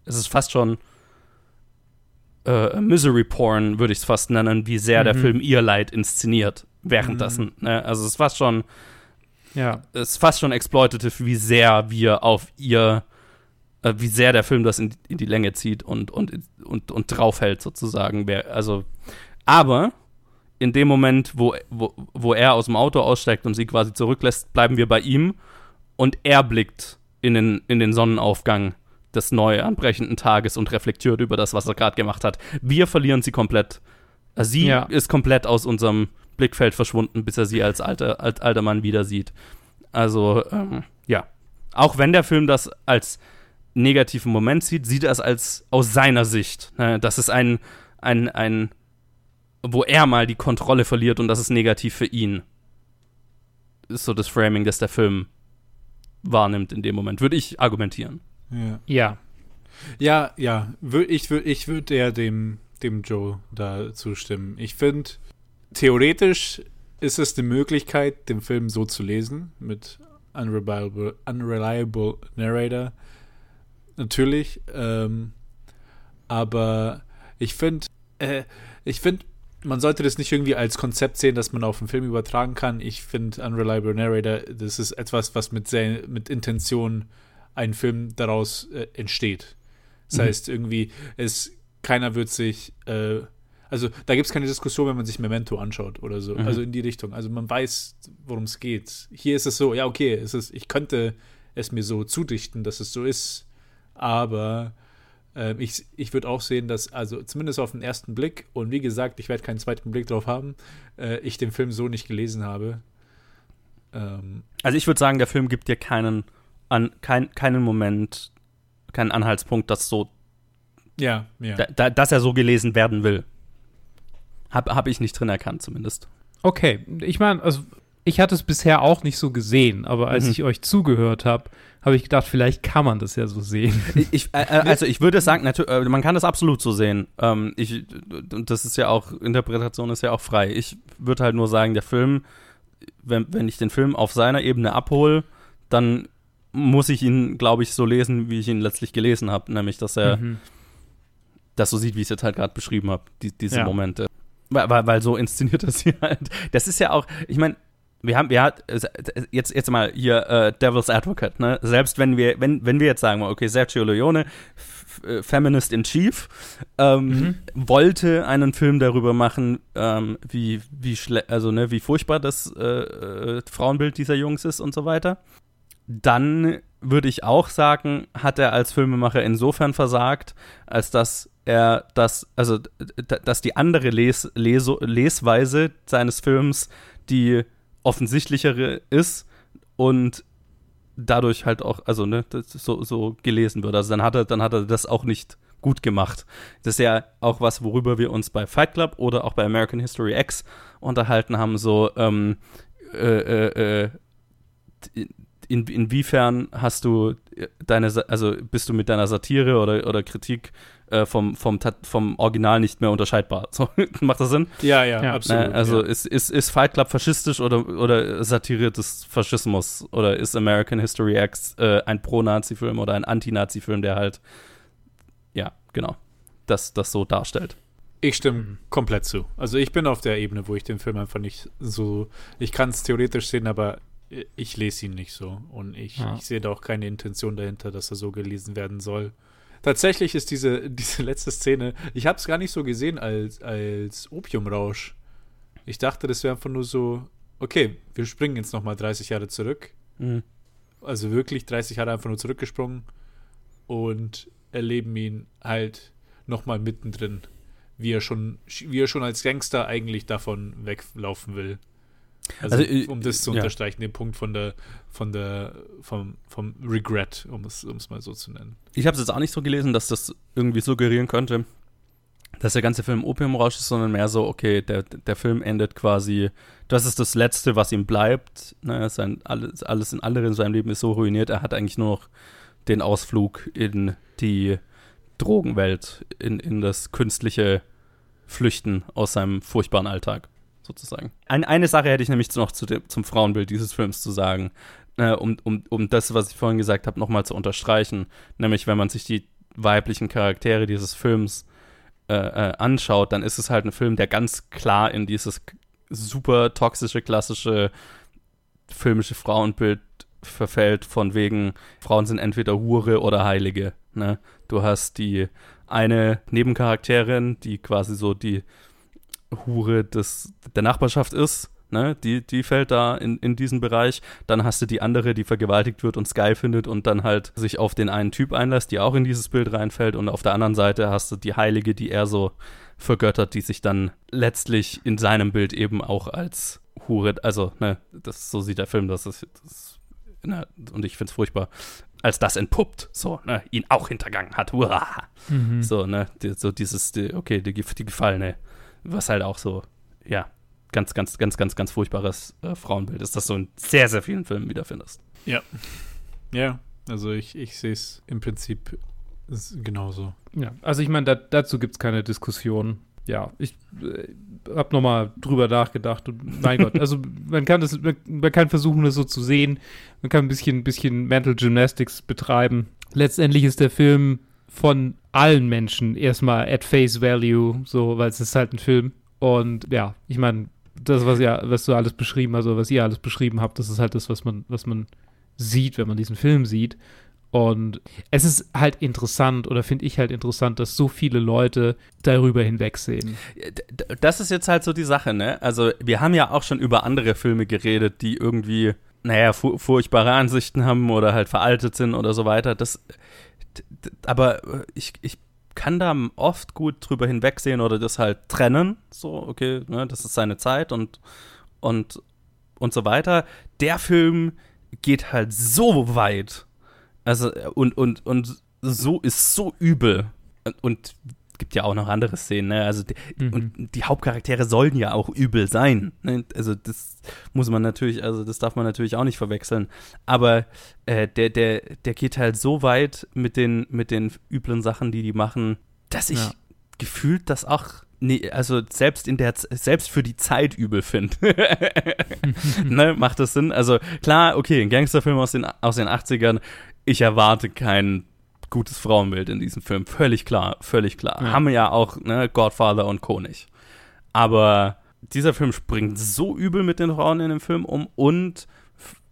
es ist fast schon äh, Misery Porn, würde ich es fast nennen, wie sehr der Mhm. Film ihr Leid inszeniert währenddessen. Ne? Also es ist fast schon ja. es ist fast schon exploitative, wie sehr wir auf ihr, äh, wie sehr der Film das in, in die Länge zieht und, und, und, und draufhält, sozusagen. Also, aber in dem Moment, wo, wo, wo er aus dem Auto aussteigt und sie quasi zurücklässt, bleiben wir bei ihm und er blickt in den, in den Sonnenaufgang des neu anbrechenden Tages und reflektiert über das, was er gerade gemacht hat. Wir verlieren sie komplett. Äh, Sie Ja. ist komplett aus unserem Blickfeld verschwunden, bis er sie als alter, als alter Mann wieder sieht. Also, ähm, ja. Auch wenn der Film das als negativen Moment sieht, sieht er es als aus seiner Sicht. Ne? Das ist ein, ein, ein, wo er mal die Kontrolle verliert und das ist negativ für ihn. Ist so das Framing, das der Film wahrnimmt in dem Moment, würde ich argumentieren. Ja, Ja. ja, ja ich würde ich würd eher dem, dem Joe da zustimmen. Ich finde, theoretisch ist es eine Möglichkeit, den Film so zu lesen, mit unreliable, unreliable Narrator. Natürlich. Ähm, aber ich finde, äh, ich finde, man sollte das nicht irgendwie als Konzept sehen, das man auf einen Film übertragen kann. Ich finde Unreliable Narrator, das ist etwas, was mit, sehr, mit Intention ein Film daraus äh, entsteht. Das Mhm. heißt, irgendwie, es, keiner wird sich, äh, also da gibt es keine Diskussion, wenn man sich Memento anschaut oder so. Mhm. Also in die Richtung. Also man weiß, worum es geht. Hier ist es so, ja, okay, es ist, ich könnte es mir so zudichten, dass es so ist, aber ähm, ich, ich würde auch sehen, dass, also zumindest auf den ersten Blick, und wie gesagt, ich werde keinen zweiten Blick drauf haben, äh, ich den Film so nicht gelesen habe. Ähm, Also ich würde sagen, der Film gibt dir keinen, an, kein, keinen Moment, keinen Anhaltspunkt, dass so, ja, ja. da, da, dass er so gelesen werden will. Hab, hab ich nicht drin erkannt, zumindest. Okay, ich meine, also ich hatte es bisher auch nicht so gesehen, aber als Mhm. ich euch zugehört habe, habe ich gedacht, vielleicht kann man das ja so sehen. Ich, äh, äh, also ich würde sagen, äh, man kann das absolut so sehen. Ähm, ich, das ist ja auch, Interpretation ist ja auch frei. Ich würde halt nur sagen, der Film, wenn, wenn ich den Film auf seiner Ebene abhole, dann muss ich ihn, glaube ich, so lesen, wie ich ihn letztlich gelesen habe. Nämlich, dass er Mhm. das so sieht, wie ich es jetzt halt gerade beschrieben habe, die, diese Ja. Momente. Weil, weil, weil so inszeniert das hier halt. Das ist ja auch, ich meine, wir haben, wir hat, jetzt, jetzt mal hier äh, Devil's Advocate, ne? Selbst wenn wir, wenn, wenn wir jetzt sagen, okay, Sergio Leone, F äh, Feminist in Chief, ähm, Mhm. wollte einen Film darüber machen, ähm, wie, wie also ne, wie furchtbar das äh, äh, Frauenbild dieser Jungs ist und so weiter. Dann würde ich auch sagen, hat er als Filmemacher insofern versagt, als dass er das, also dass die andere Les Leso Lesweise seines Films die offensichtlichere ist und dadurch halt auch, also ne, so, so gelesen wird. Also dann hat er, dann hat er das auch nicht gut gemacht. Das ist ja auch was, worüber wir uns bei Fight Club oder auch bei American History X unterhalten haben, so ähm, äh, äh, äh, in, inwiefern hast du deine, also bist du mit deiner Satire oder, oder Kritik äh, vom, vom, vom Original nicht mehr unterscheidbar? So, macht das Sinn? Ja, ja, Ja. absolut. Ne, also ja. ist, ist, ist Fight Club faschistisch oder, oder satiriert es Faschismus? Oder ist American History X äh, ein Pro-Nazi-Film oder ein Anti-Nazi-Film, der halt, ja, genau, das, das so darstellt? Ich stimme komplett zu. Also ich bin auf der Ebene, wo ich den Film einfach nicht so. Ich kann es theoretisch sehen, aber ich lese ihn nicht so. Und ich, Ja. ich sehe da auch keine Intention dahinter, dass er so gelesen werden soll. Tatsächlich ist diese, diese letzte Szene, ich habe es gar nicht so gesehen als, als Opiumrausch. Ich dachte, das wäre einfach nur so, okay, wir springen jetzt nochmal 30 Jahre zurück. Mhm. Also wirklich 30 Jahre einfach nur zurückgesprungen und erleben ihn halt nochmal mittendrin, wie er schon, wie er schon als Gangster eigentlich davon weglaufen will. Also, Also, äh, um das zu ja. unterstreichen, den Punkt von der, von der, vom, vom Regret, um es, um es mal so zu nennen. Ich habe es jetzt auch nicht so gelesen, dass das irgendwie suggerieren könnte, dass der ganze Film Opiumrausch ist, sondern mehr so, okay, der, der Film endet quasi, das ist das Letzte, was ihm bleibt. Ne, sein, alles, alles in andere in seinem Leben ist so ruiniert, er hat eigentlich nur noch den Ausflug in die Drogenwelt, in, in das künstliche Flüchten aus seinem furchtbaren Alltag, sozusagen. Ein, eine Sache hätte ich nämlich noch zu dem, zum Frauenbild dieses Films zu sagen, äh, um, um, um das, was ich vorhin gesagt habe, nochmal zu unterstreichen. Nämlich, wenn man sich die weiblichen Charaktere dieses Films äh, äh, anschaut, dann ist es halt ein Film, der ganz klar in dieses super toxische, klassische filmische Frauenbild verfällt, von wegen, Frauen sind entweder Hure oder Heilige. Ne? Du hast die eine Nebencharakterin, die quasi so die Hure des, der Nachbarschaft ist, ne? die, die fällt da in, in diesen Bereich. Dann hast du die andere, die vergewaltigt wird und es geil findet und dann halt sich auf den einen Typ einlässt, die auch in dieses Bild reinfällt. Und auf der anderen Seite hast du die Heilige, die er so vergöttert, die sich dann letztlich in seinem Bild eben auch als Hure, also, ne, das, so sieht der Film, das ist, das, ne, und ich find's furchtbar, als das entpuppt, so, ne, ihn auch hintergangen hat, hurra! Mhm. So, ne, die, so dieses, die, okay, die, die Gefallene, was halt auch so, ja, ganz, ganz, ganz, ganz, ganz furchtbares äh, Frauenbild ist, das du in sehr, sehr vielen Filmen wiederfindest. Ja, also ich, ich sehe es im Prinzip genauso. Ja, also ich meine, da, dazu gibt es keine Diskussion. Ja, ich äh, habe nochmal drüber nachgedacht und mein Gott, also man kann das, man, man kann versuchen, das so zu sehen. Man kann ein bisschen, bisschen Mental Gymnastics betreiben. Letztendlich ist der Film von allen Menschen erstmal at face value, so, weil es ist halt ein Film. Und ja, ich meine, das, was ja, was du alles beschrieben oder was ihr alles beschrieben habt, das ist halt das, was man, was man sieht, wenn man diesen Film sieht. Und es ist halt interessant, oder finde ich halt interessant, dass so viele Leute darüber hinwegsehen. D- Das ist jetzt halt so die Sache, ne? Also, wir haben ja auch schon über andere Filme geredet, die irgendwie, naja, fu furchtbare Ansichten haben oder halt veraltet sind oder so weiter. Das, aber äh, ich, ich kann da oft gut drüber hinwegsehen oder das halt trennen. So, okay, ne, das ist seine Zeit und, und, und so weiter. Der Film geht halt so weit. Also, äh, und, und, und so ist so übel. Und gibt ja auch noch andere Szenen, ne? Also die, Mhm. und die Hauptcharaktere sollen ja auch übel sein. Ne? Also das muss man natürlich, also das darf man natürlich auch nicht verwechseln. Aber äh, der, der, der geht halt so weit mit den, mit den üblen Sachen, die die machen, dass ich Ja. gefühlt das auch. Nee, also selbst in der selbst für die Zeit übel finde. ne, macht das Sinn? Also klar, okay, ein Gangsterfilm aus den, aus den 80ern, ich erwarte kein gutes Frauenbild in diesem Film. Völlig klar, völlig klar. Ja. Haben wir ja auch, ne, Godfather und nicht. Aber dieser Film springt so übel mit den Frauen in dem Film um und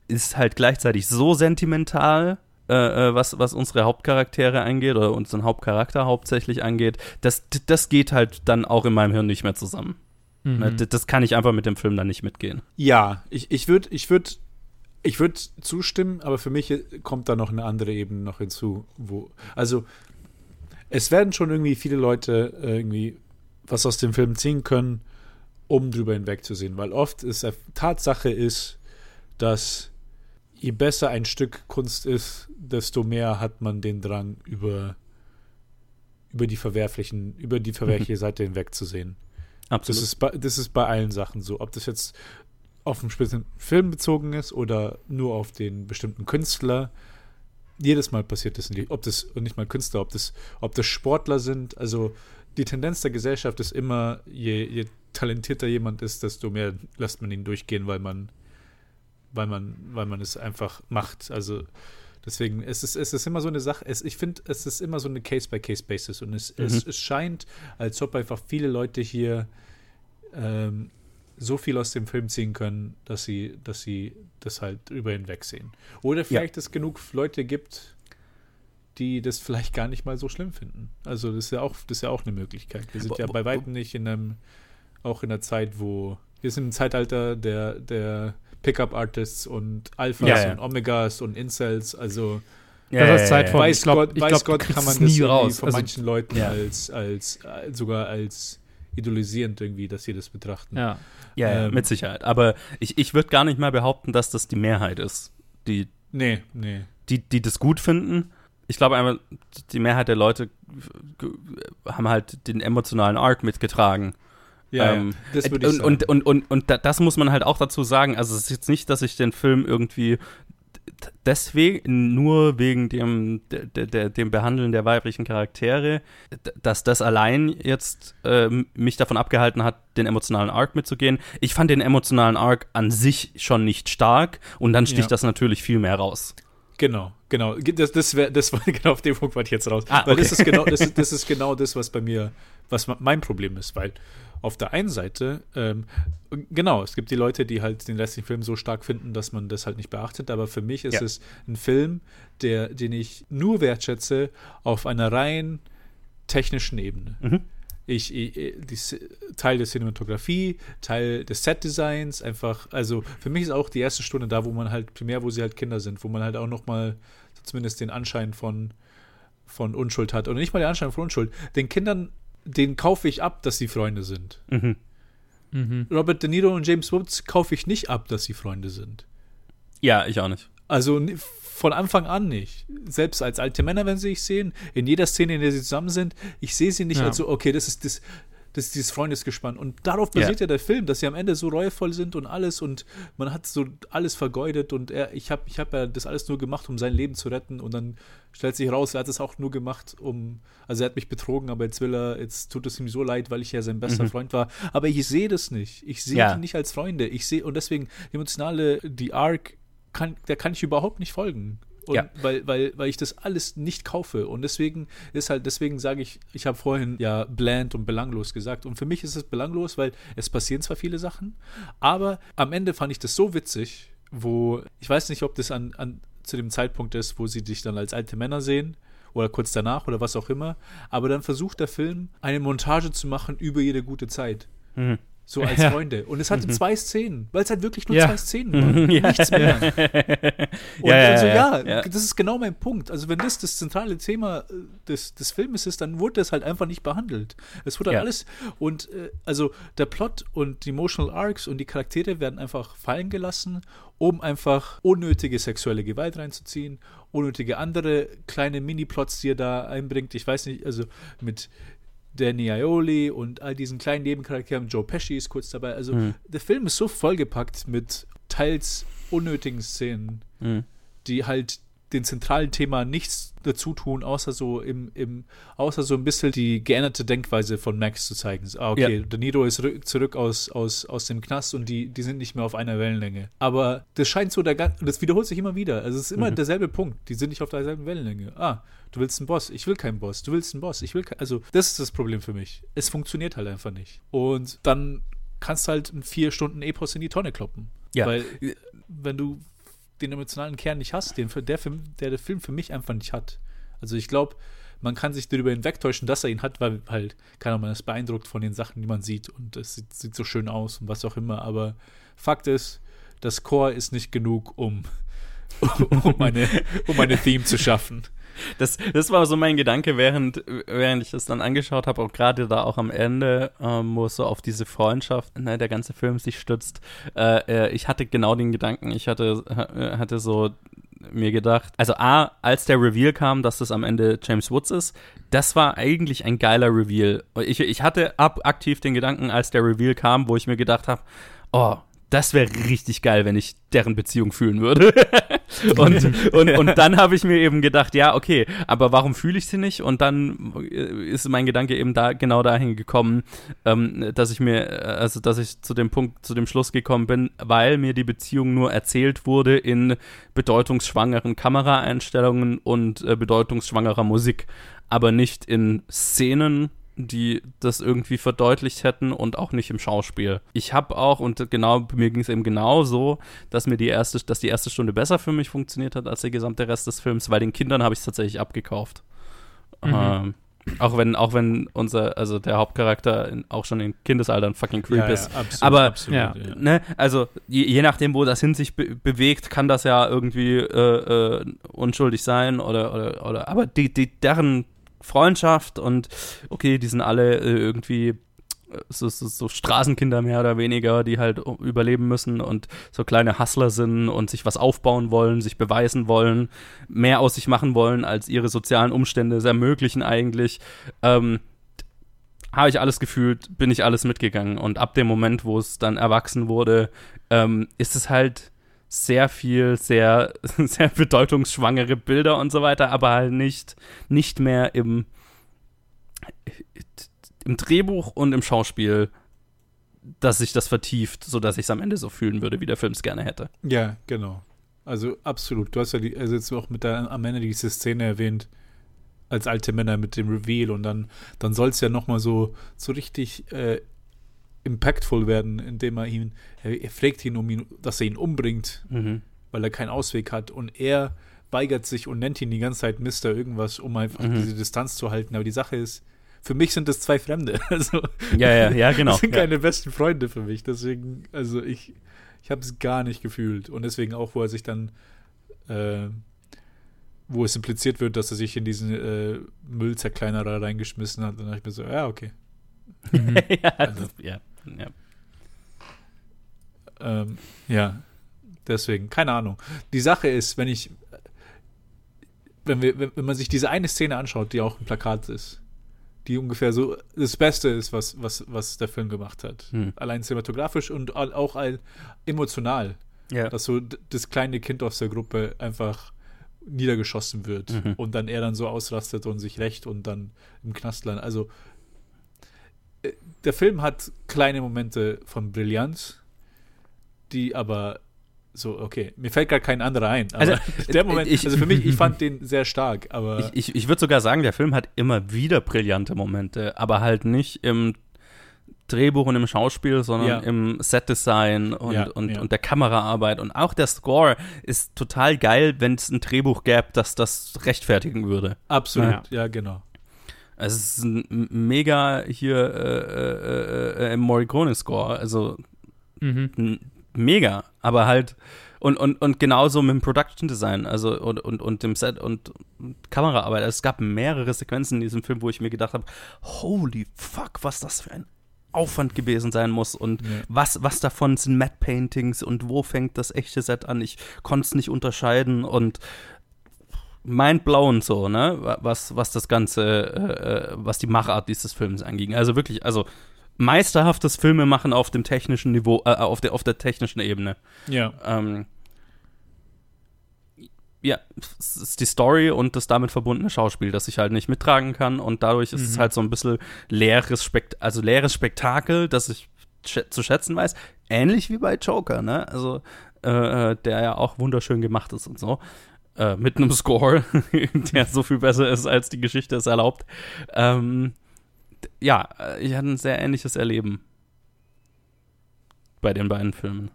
ist halt gleichzeitig so sentimental, äh, äh, was, was unsere Hauptcharaktere angeht oder unseren Hauptcharakter hauptsächlich angeht. Das, das geht halt dann auch in meinem Hirn nicht mehr zusammen. Mhm. Ne, Das kann ich einfach mit dem Film dann nicht mitgehen. Ja, ich, ich würde ich würd, ich würd zustimmen, aber für mich kommt da noch eine andere Ebene noch hinzu, wo, also es werden schon irgendwie viele Leute äh, irgendwie was aus dem Film ziehen können, um drüber hinwegzusehen, weil oft ist Tatsache ist, dass je besser ein Stück Kunst ist, desto mehr hat man den Drang über über die verwerflichen, über die verwerfliche Seite hinwegzusehen. Absolut. Das ist, bei, das ist bei allen Sachen so. Ob das jetzt auf einen bestimmten Film bezogen ist oder nur auf den bestimmten Künstler. Jedes Mal passiert das nicht. Ob das, und nicht mal Künstler, ob das, ob das Sportler sind. Also die Tendenz der Gesellschaft ist immer, je, je talentierter jemand ist, desto mehr lässt man ihn durchgehen, weil man, weil man, weil man es einfach macht. Also deswegen, es ist, es ist immer so eine Sache, es, ich finde, es ist immer so eine Case-by-Case-Basis und es, es, Mhm. es scheint, als ob einfach viele Leute hier ähm, so viel aus dem Film ziehen können, dass sie, dass sie das halt drüber hinwegsehen. Oder vielleicht es genug Leute gibt, die das vielleicht gar nicht mal so schlimm finden. Also das ist ja auch, das ist ja auch eine Möglichkeit. Wir sind ja bei weitem nicht in einem, auch in einer Zeit, wo wir sind im Zeitalter der, der Pickup-Artists und Alphas Ja, ja. und Omegas und Incels, also Das ist Zeit von- weiß ich glaub- Gott, ich glaub, Gott kann man das nie raus. von Also- manchen Leuten Ja. als, als, äh, sogar als idolisierend irgendwie, dass sie das betrachten. Ja. Ja, ja Ähm, mit Sicherheit. Aber ich, ich würde gar nicht mal behaupten, dass das die Mehrheit ist, die, Nee, nee. die, die das gut finden. Ich glaube einfach, die Mehrheit der Leute haben halt den emotionalen Arc mitgetragen. Ja, Ähm, ja, das würde ich und, sagen. und, und, und, und da- das muss man halt auch dazu sagen. Also es ist jetzt nicht, dass ich den Film irgendwie deswegen, nur wegen dem, der, der, dem Behandeln der weiblichen Charaktere, dass das allein jetzt ähm, mich davon abgehalten hat, den emotionalen Arc mitzugehen. Ich fand den emotionalen Arc an sich schon nicht stark und dann sticht Ja. das natürlich viel mehr raus. Genau, genau. Das, das, wär, das war genau auf dem Punkt, wollte ich jetzt raus. Ah, Weil okay. das ist genau, das ist, das ist genau das, was bei mir, was mein Problem ist, weil auf der einen Seite, ähm, genau, es gibt die Leute, die halt den restlichen Film so stark finden, dass man das halt nicht beachtet, aber für mich ist Ja. es ein Film, der, den ich nur wertschätze auf einer rein technischen Ebene. Mhm. Ich, ich die, Teil der Cinematografie, Teil des Set-Designs, einfach, also für mich ist auch die erste Stunde da, wo man halt, primär, wo sie halt Kinder sind, wo man halt auch nochmal zumindest den Anschein von, von Unschuld hat. Oder nicht mal den Anschein von Unschuld. Den Kindern, den kaufe ich ab, dass sie Freunde sind. Mhm. Mhm. Robert De Niro und James Woods kaufe ich nicht ab, dass sie Freunde sind. Ja, ich auch nicht. Also von Anfang an nicht. Selbst als alte Männer, wenn sie sich sehen, in jeder Szene, in der sie zusammen sind, ich sehe sie nicht Ja. als so, okay, das ist das, das ist dieses Freundesgespann. Und darauf basiert ja der Film, dass sie am Ende so reuevoll sind und alles und man hat so alles vergeudet und er, ich habe ich hab ja das alles nur gemacht, um sein Leben zu retten und dann stellt sich raus, er hat es auch nur gemacht, um, also er hat mich betrogen, aber jetzt will er, jetzt tut es ihm so leid, weil ich ja sein bester Mhm. Freund war. Aber ich sehe das nicht. Ich sehe Ja. die nicht als Freunde. Ich sehe, und deswegen, die emotionale, die Arc, kann, der kann ich überhaupt nicht folgen. Und Ja. weil, weil, weil ich das alles nicht kaufe. Und deswegen ist halt, deswegen sage ich, ich habe vorhin ja bland und belanglos gesagt. Und für mich ist es belanglos, weil es passieren zwar viele Sachen, aber am Ende fand ich das so witzig, wo, ich weiß nicht, ob das an, an zu dem Zeitpunkt ist, wo sie dich dann als alte Männer sehen oder kurz danach oder was auch immer, aber dann versucht der Film eine Montage zu machen über jede gute Zeit. Mhm. So als Ja. Freunde. Und es hatte zwei Szenen, weil es halt wirklich nur Ja. zwei Szenen waren. Ja. Nichts mehr. Und Ja, ja, also, ja, das ist genau mein Punkt. Also, wenn das das zentrale Thema äh, des, des Filmes ist, dann wurde das halt einfach nicht behandelt. Es wurde halt alles. Und äh, also der Plot und die Emotional Arcs und die Charaktere werden einfach fallen gelassen, um einfach unnötige sexuelle Gewalt reinzuziehen, unnötige andere kleine Mini-Plots, die er da einbringt. Ich weiß nicht, also mit Danny Aioli und all diesen kleinen Nebencharakteren. Joe Pesci ist kurz dabei. Also Mhm. der Film ist so vollgepackt mit teils unnötigen Szenen, Mhm. die halt den zentralen Thema nichts dazu tun, außer so im, im, außer so ein bisschen die geänderte Denkweise von Max zu zeigen. Ah, okay, Ja. De Niro ist rück, zurück aus, aus, aus dem Knast und die, die sind nicht mehr auf einer Wellenlänge. Aber das scheint so, der, gan- das wiederholt sich immer wieder. Also es ist immer Mhm. derselbe Punkt. Die sind nicht auf derselben Wellenlänge. Ah, du willst einen Boss. Ich will keinen Boss. Du willst einen Boss. Ich will Also das ist das Problem für mich. Es funktioniert halt einfach nicht. Und dann kannst du halt in vier Stunden Epos in die Tonne kloppen. Ja. Weil wenn du den emotionalen Kern nicht hast, den der, Film, der der Film für mich einfach nicht hat. Also ich glaube, man kann sich darüber hinwegtäuschen, dass er ihn hat, weil halt, keine Ahnung, man ist beeindruckt von den Sachen, die man sieht und es sieht, sieht so schön aus und was auch immer. Aber Fakt ist, das Core ist nicht genug, um, um, eine, um eine Theme zu schaffen. Das, das war so mein Gedanke, während, während ich es dann angeschaut habe, auch gerade da auch am Ende, ähm, wo es so auf diese Freundschaft, ne, der ganze Film sich stützt. Äh, äh, ich hatte genau den Gedanken, ich hatte, äh, hatte so mir gedacht, also A, als der Reveal kam, dass das am Ende James Woods ist, das war eigentlich ein geiler Reveal. Ich, ich hatte ab aktiv den Gedanken, als der Reveal kam, wo ich mir gedacht habe, oh, das wäre richtig geil, wenn ich deren Beziehung fühlen würde. und, und, und dann habe ich mir eben gedacht, ja, okay, aber warum fühle ich sie nicht? Und dann äh, ist mein Gedanke eben da genau dahin gekommen, ähm, dass ich mir, äh, also dass ich zu dem Punkt, zu dem Schluss gekommen bin, weil mir die Beziehung nur erzählt wurde in bedeutungsschwangeren Kameraeinstellungen und äh, bedeutungsschwangerer Musik, aber nicht in Szenen, die das irgendwie verdeutlicht hätten und auch nicht im Schauspiel. Ich habe auch, und genau, mir ging es eben genauso, dass mir die erste, dass die erste Stunde besser für mich funktioniert hat als der gesamte Rest des Films, weil den Kindern habe ich es tatsächlich abgekauft. Mhm. Ähm, auch wenn, auch wenn unser, also der Hauptcharakter in, auch schon in Kindesalter ein fucking Creep ist. absolut, Aber- absolut, ja. Ne? Also je, je nachdem, wo das hin sich be bewegt, kann das ja irgendwie äh, äh, unschuldig sein oder, oder, oder aber die, die, deren Freundschaft und okay, die sind alle äh, irgendwie äh, so, so, so Straßenkinder mehr oder weniger, die halt überleben müssen und so kleine Hustler sind und sich was aufbauen wollen, sich beweisen wollen, mehr aus sich machen wollen, als ihre sozialen Umstände es ermöglichen eigentlich. Ähm, habe ich alles gefühlt, bin ich alles mitgegangen. Und ab dem Moment, wo es dann erwachsen wurde, ähm, ist es halt sehr viel, sehr, sehr bedeutungsschwangere Bilder und so weiter, aber halt nicht, nicht mehr im, im Drehbuch und im Schauspiel, dass sich das vertieft, sodass ich es am Ende so fühlen würde, wie der Film es gerne hätte. Ja, genau. Also absolut. Du hast ja die, also jetzt auch mit der, am Ende diese Szene erwähnt, als alte Männer mit dem Reveal und dann, dann soll es ja nochmal so, so richtig äh, impactful werden, indem er ihn, er, fragt ihn um ihn, dass er ihn umbringt, Mhm. weil er keinen Ausweg hat und er weigert sich und nennt ihn die ganze Zeit Mister irgendwas, um einfach Mhm. diese Distanz zu halten. Aber die Sache ist, für mich sind das zwei Fremde. Also, Ja, ja, ja, genau. das sind ja. keine besten Freunde für mich. Deswegen, also ich, ich habe es gar nicht gefühlt. Und deswegen auch, wo er sich dann, äh, wo es impliziert wird, dass er sich in diesen äh, Müllzerkleinerer reingeschmissen hat, dann dachte ich mir so, ja, okay. Mhm. ja, das, ja, ja. Ähm, ja, deswegen, keine Ahnung. Die Sache ist, wenn ich, wenn wir, wenn, man sich diese eine Szene anschaut, die auch im Plakat ist, die ungefähr so das Beste ist, was, was, was der Film gemacht hat. Hm. Allein cinematografisch und auch all, emotional. ja. dass so das kleine Kind aus der Gruppe einfach niedergeschossen wird Mhm. und dann er dann so ausrastet und sich rächt und dann im Knast landet. Also der Film hat kleine Momente von Brillanz, die aber so, okay, mir fällt gar kein anderer ein. Aber Also, der Moment, ich- also für mich, ich fand den sehr stark, aber Ich, ich, ich würde sogar sagen, der Film hat immer wieder brillante Momente, aber halt nicht im Drehbuch und im Schauspiel, sondern Ja. im Setdesign und, Ja, und, ja. und der Kameraarbeit. Und auch der Score ist total geil, wenn es ein Drehbuch gäbe, das das rechtfertigen würde. absolut, ja, genau. Also es ist ein mega hier äh, äh, äh, Morricone-Score, also Mhm. mega, aber halt und, und, und genauso mit dem Production Design, also und, und, und dem Set und, und Kameraarbeit. Also es gab mehrere Sequenzen in diesem Film, wo ich mir gedacht habe, holy fuck, was das für ein Aufwand gewesen sein muss und Ja. was, was davon sind Matte Paintings und wo fängt das echte Set an? Ich konnte es nicht unterscheiden und mindblown so, ne? Was, was das Ganze, äh, äh, was die Machart dieses Films anging. Also wirklich, also meisterhaftes Filmemachen auf dem technischen Niveau, äh, auf, der, auf der technischen Ebene. Ja. Ähm, ja, es ist die Story und das damit verbundene Schauspiel, das ich halt nicht mittragen kann und dadurch ist es Mhm. halt so ein bisschen leeres, Spekt also leeres Spektakel, das ich schä zu schätzen weiß. Ähnlich wie bei Joker, ne? Also, äh, äh, der ja auch wunderschön gemacht ist und so. Äh, mit einem Score, der so viel besser ist, als die Geschichte es erlaubt. Ähm, ja, äh, ich hatte ein sehr ähnliches Erleben bei den beiden Filmen.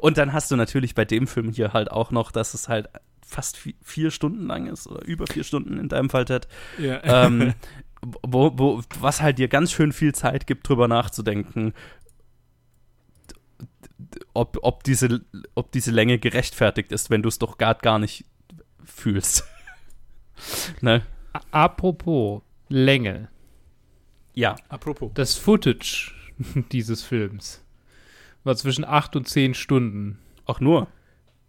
Und dann hast du natürlich bei dem Film hier halt auch noch, dass es halt fast vi- vier Stunden lang ist oder über vier Stunden in deinem Fall, Ted. ja. Ähm, wo, wo, was halt dir ganz schön viel Zeit gibt, drüber nachzudenken, ob, ob, diese, ob diese Länge gerechtfertigt ist, wenn du es doch gar, gar nicht fühlst. ne? Apropos Länge. Ja. Apropos. Das Footage dieses Films war zwischen 8 und 10 Stunden, Auch nur.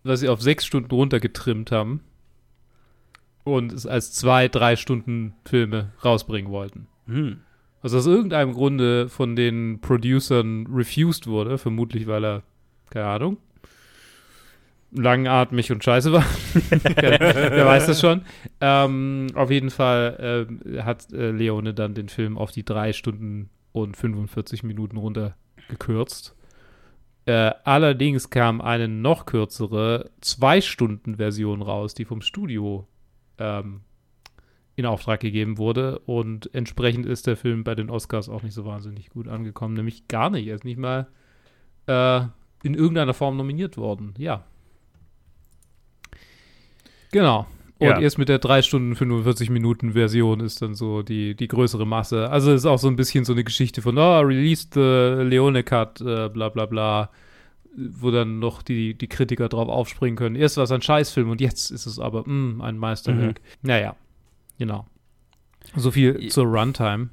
was sie auf 6 Stunden runtergetrimmt haben und es als zwei, drei Stunden Filme rausbringen wollten. Hm. Was aus irgendeinem Grunde von den Producern refused wurde, vermutlich weil er, keine Ahnung, langatmig und scheiße war. Wer weiß das schon. Ähm, auf jeden Fall ähm, hat äh, Leone dann den Film auf die drei Stunden und 45 Minuten runtergekürzt. Äh, allerdings kam eine noch kürzere Zwei-Stunden-Version raus, die vom Studio ähm, in Auftrag gegeben wurde. Und entsprechend ist der Film bei den Oscars auch nicht so wahnsinnig gut angekommen. Nämlich gar nicht. Er ist nicht mal äh, in irgendeiner Form nominiert worden. Ja. Genau. Und Ja. erst mit der 3 Stunden 45 Minuten Version ist dann so die, die größere Masse. Also ist auch so ein bisschen so eine Geschichte von, oh, released the Leone Cut, äh, bla bla bla, wo dann noch die, die Kritiker drauf aufspringen können. Erst war es ein Scheißfilm und jetzt ist es aber mh, ein Meisterwerk. Naja, genau. So viel Ja. zur Runtime.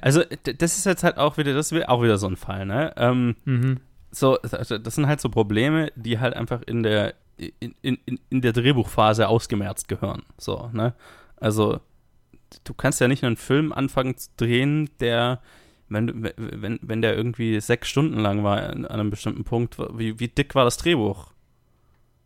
Also, das ist jetzt halt auch wieder, das ist auch wieder so ein Fall, ne? Ähm, Mhm. so, also das sind halt so Probleme, die halt einfach in der, in, in, in- der Drehbuchphase ausgemerzt gehören. So, ne? Also, du kannst ja nicht einen Film anfangen zu drehen, der, wenn, wenn, wenn der irgendwie sechs Stunden lang war an einem bestimmten Punkt, wie, wie dick war das Drehbuch?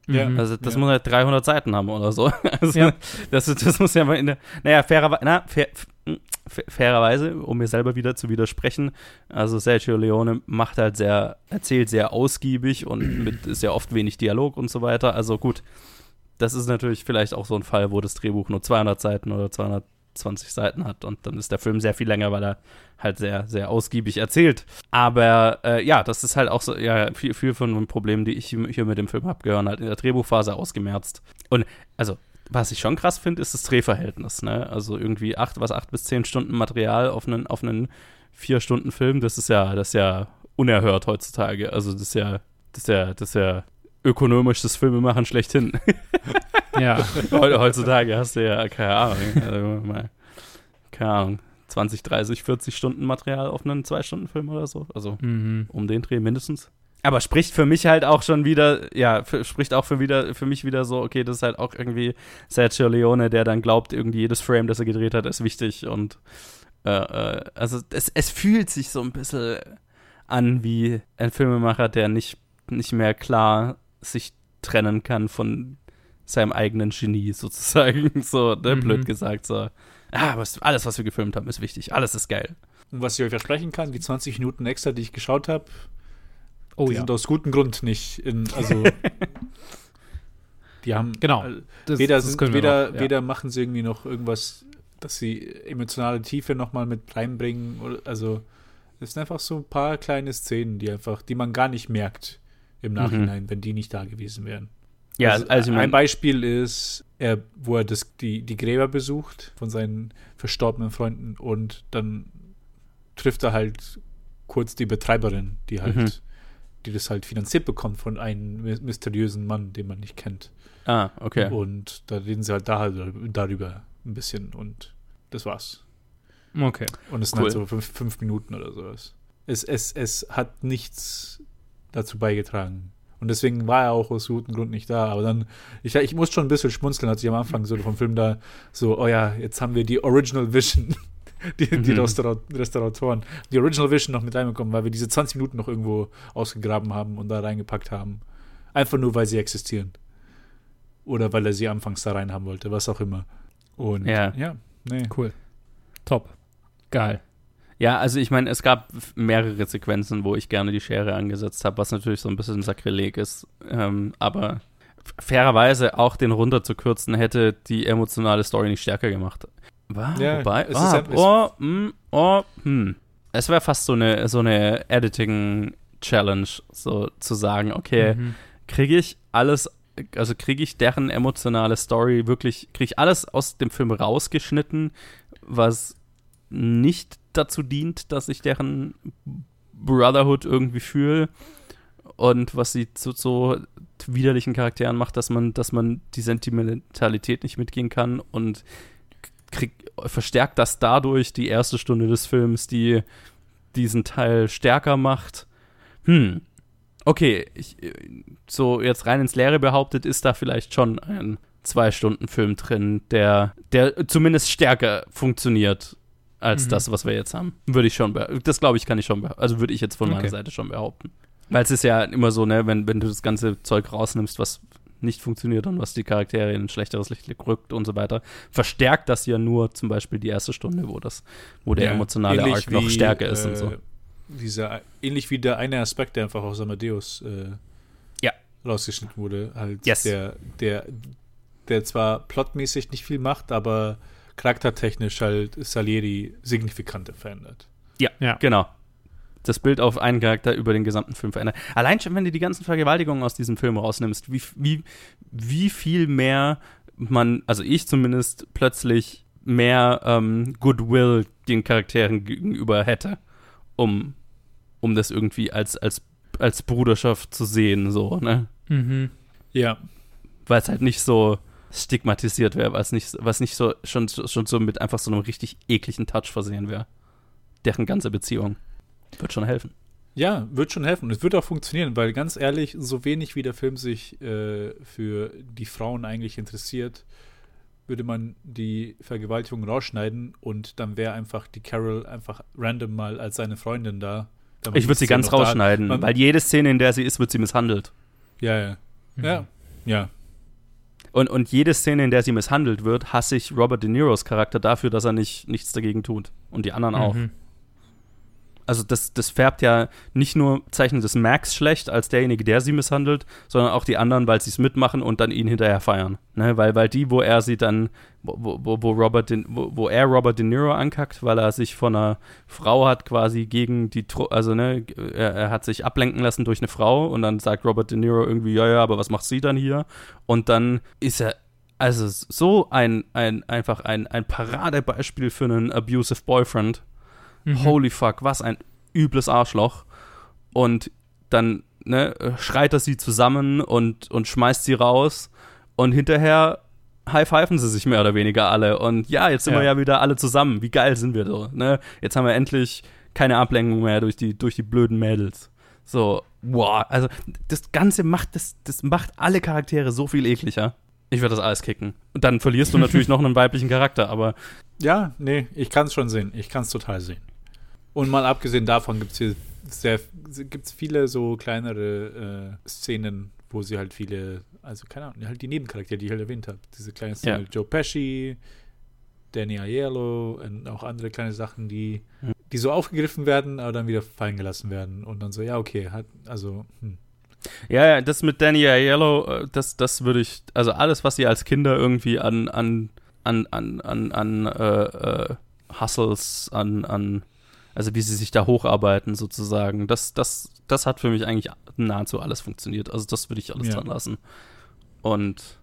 Ja. Mhm. Also, das Ja. muss halt 300 Seiten haben oder so. Also, Ja. das, das muss ja mal in der, naja, fairerweise, na, fair, f- fairerweise, um mir selber wieder zu widersprechen, also Sergio Leone macht halt sehr, erzählt sehr ausgiebig und mit sehr oft wenig Dialog und so weiter. Also gut, das ist natürlich vielleicht auch so ein Fall, wo das Drehbuch nur 200 Seiten oder 220 Seiten hat und dann ist der Film sehr viel länger, weil er halt sehr, sehr ausgiebig erzählt. Aber äh, ja, das ist halt auch so, ja, viel, viel von den Problemen, die ich hier mit dem Film habe, gehören halt in der Drehbuchphase ausgemerzt. Und also, was ich schon krass finde, ist das Drehverhältnis, ne? Also irgendwie acht, was, acht bis zehn Stunden Material auf einen, auf einen vier Stunden Film, das ist ja, das ist ja unerhört heutzutage. Also das ist ja, das ist ja, das ist ja ökonomisches Filmemachen schlechthin. Ja. Heu- Heutzutage hast du ja, keine Ahnung, also mal, keine Ahnung, 20, 30, 40 Stunden Material auf einen Zwei-Stunden-Film oder so. Also mhm. um den Dreh mindestens. Aber spricht für mich halt auch schon wieder, ja, für, spricht auch für, wieder, für mich wieder so, okay, das ist halt auch irgendwie Sergio Leone, der dann glaubt, irgendwie jedes Frame, das er gedreht hat, ist wichtig und äh, äh, also es, es fühlt sich so ein bisschen an wie ein Filmemacher, der nicht, nicht mehr klar sich trennen kann von seinem eigenen Genie sozusagen, so, ne, Mhm. blöd gesagt, so. Ah, was, alles, was wir gefilmt haben, ist wichtig. Alles ist geil. Und was ich euch versprechen kann, die 20 Minuten extra, die ich geschaut habe, Oh die ja. sind aus gutem Grund nicht in, also die haben Genau. äh, Das, weder, das sind, weder, noch, ja. weder machen sie irgendwie noch irgendwas, dass sie emotionale Tiefe nochmal mit reinbringen. Oder, also es sind einfach so ein paar kleine Szenen, die einfach, die man gar nicht merkt im Nachhinein, wenn die nicht da gewesen wären. Ja, also, also, ein Beispiel ist, er, wo er das, die, die Gräber besucht von seinen verstorbenen Freunden und dann trifft er halt kurz die Betreiberin, die halt, Mhm. die das halt finanziert bekommt von einem my- mysteriösen Mann, den man nicht kennt. ah, okay. Und da reden sie halt da halt darüber ein bisschen und das war's. Okay. Und es sind Cool. halt so fünf, fünf Minuten oder sowas. Es, es, es hat nichts dazu beigetragen, Und deswegen war er auch aus gutem Grund nicht da. Aber dann, ich, ich musste schon ein bisschen schmunzeln, als ich am Anfang so vom Film da so, oh ja, jetzt haben wir die Original Vision, die, die Mhm. Restaura Restauratoren, die Original Vision noch mit reinbekommen, weil wir diese 20 Minuten noch irgendwo ausgegraben haben und da reingepackt haben. Einfach nur, weil sie existieren. Oder weil er sie anfangs da rein haben wollte, was auch immer. Und Ja. ja nee. Cool. Top. Geil. Ja, also ich meine, es gab mehrere Sequenzen, wo ich gerne die Schere angesetzt habe, was natürlich so ein bisschen Sakrileg ist. Ähm, aber fairerweise auch den runterzukürzen hätte die emotionale Story nicht stärker gemacht. War, Ja, wobei, es ah, oh, hm, oh, hm. Es wäre fast so eine, so eine Editing-Challenge, so zu sagen, okay, Mhm. kriege ich alles, also kriege ich deren emotionale Story wirklich, kriege ich alles aus dem Film rausgeschnitten, was nicht dazu dient, dass ich deren Brotherhood irgendwie fühle und was sie zu so widerlichen Charakteren macht, dass man, dass man die Sentimentalität nicht mitgehen kann und krieg, verstärkt das dadurch die erste Stunde des Films, die diesen Teil stärker macht. Hm, okay, ich, so jetzt rein ins Leere behauptet, ist da vielleicht schon ein Zwei-Stunden-Film drin, der, der zumindest stärker funktioniert als Mhm. das, was wir jetzt haben. Würde ich schon, beh- das glaube ich, kann ich schon, beh- also würde ich jetzt von meiner Okay. Seite schon behaupten. Weil es ist ja immer so, ne, wenn, wenn du das ganze Zeug rausnimmst, was nicht funktioniert und was die Charaktere in ein schlechteres Licht rückt und so weiter, verstärkt das ja nur zum Beispiel die erste Stunde, wo das, wo der Ja, emotionale Arc noch wie, stärker ist und äh, so. Dieser, ähnlich wie der eine Aspekt, der einfach aus Amadeus äh, Ja. rausgeschnitten wurde. Halt Yes. der, der, der zwar plotmäßig nicht viel macht, aber charaktertechnisch halt Salieri signifikant verändert. Ja, Ja. genau. Das Bild auf einen Charakter über den gesamten Film verändert. Allein schon, wenn du die ganzen Vergewaltigungen aus diesem Film rausnimmst, wie, wie, wie viel mehr man, also ich zumindest, plötzlich mehr ähm, Goodwill den Charakteren gegenüber hätte, um, um das irgendwie als, als, als Bruderschaft zu sehen, so, ne? Mhm. Ja, Weil es halt nicht so stigmatisiert wäre, weil es nicht, was nicht so schon, schon so mit einfach so einem richtig ekligen Touch versehen wäre. Deren ganze Beziehung. Wird schon helfen. Ja, wird schon helfen. Es wird auch funktionieren, weil ganz ehrlich, so wenig wie der Film sich äh, für die Frauen eigentlich interessiert, würde man die Vergewaltigung rausschneiden und dann wäre einfach die Carol einfach random mal als seine Freundin da. Ich würde sie ganz rausschneiden, Man- weil jede Szene, in der sie ist, wird sie misshandelt. Ja, ja. Mhm. Ja, ja. Und, und jede Szene, in der sie misshandelt wird, hasse ich Robert De Niros Charakter dafür, dass er nicht, nichts dagegen tut. Und die anderen auch. Also das, das färbt ja nicht nur zeichnet es Max schlecht als derjenige, der sie misshandelt, sondern auch die anderen, weil sie es mitmachen und dann ihn hinterher feiern. Ne? Weil, weil die, wo er sie dann, wo, wo, wo Robert De, wo, wo er Robert De Niro ankackt, weil er sich von einer Frau hat quasi gegen die, also ne, er, er hat sich ablenken lassen durch eine Frau und dann sagt Robert De Niro irgendwie, ja, ja, aber was macht sie dann hier? Und dann ist er also so ein, ein einfach ein, ein Paradebeispiel für einen abusive Boyfriend. Mhm. Holy fuck, was ein übles Arschloch. Und dann ne, schreit er sie zusammen und, und schmeißt sie raus. Und hinterher high-pfeifen sie sich mehr oder weniger alle. Und ja, jetzt sind Ja. wir ja wieder alle zusammen. Wie geil sind wir so, ne? Jetzt haben wir endlich keine Ablenkung mehr durch die, durch die blöden Mädels. So, wow. Also, das Ganze macht, das, das macht alle Charaktere so viel ekliger. Ich würde das alles kicken. Und dann verlierst du natürlich noch einen weiblichen Charakter, aber Ja, nee, ich kann es schon sehen. Ich kann es total sehen. Und mal abgesehen davon gibt es hier sehr, gibt's viele so kleinere äh, Szenen, wo sie halt viele, also keine Ahnung, halt die Nebencharaktere, die ich halt erwähnt habe. Diese kleine Szene Ja. mit Joe Pesci, Danny Aiello und auch andere kleine Sachen, die, Mhm. die so aufgegriffen werden, aber dann wieder fallen gelassen werden. Und dann so, ja, okay, hat, also, hm. Ja, ja, das mit Danny Aiello, äh, das, das würde ich, also alles, was sie als Kinder irgendwie an, an, an, an, an, an äh, äh, Hustles, an, an, also wie sie sich da hocharbeiten sozusagen, das, das, das hat für mich eigentlich nahezu alles funktioniert. Also das würde ich alles Ja. dran lassen. Und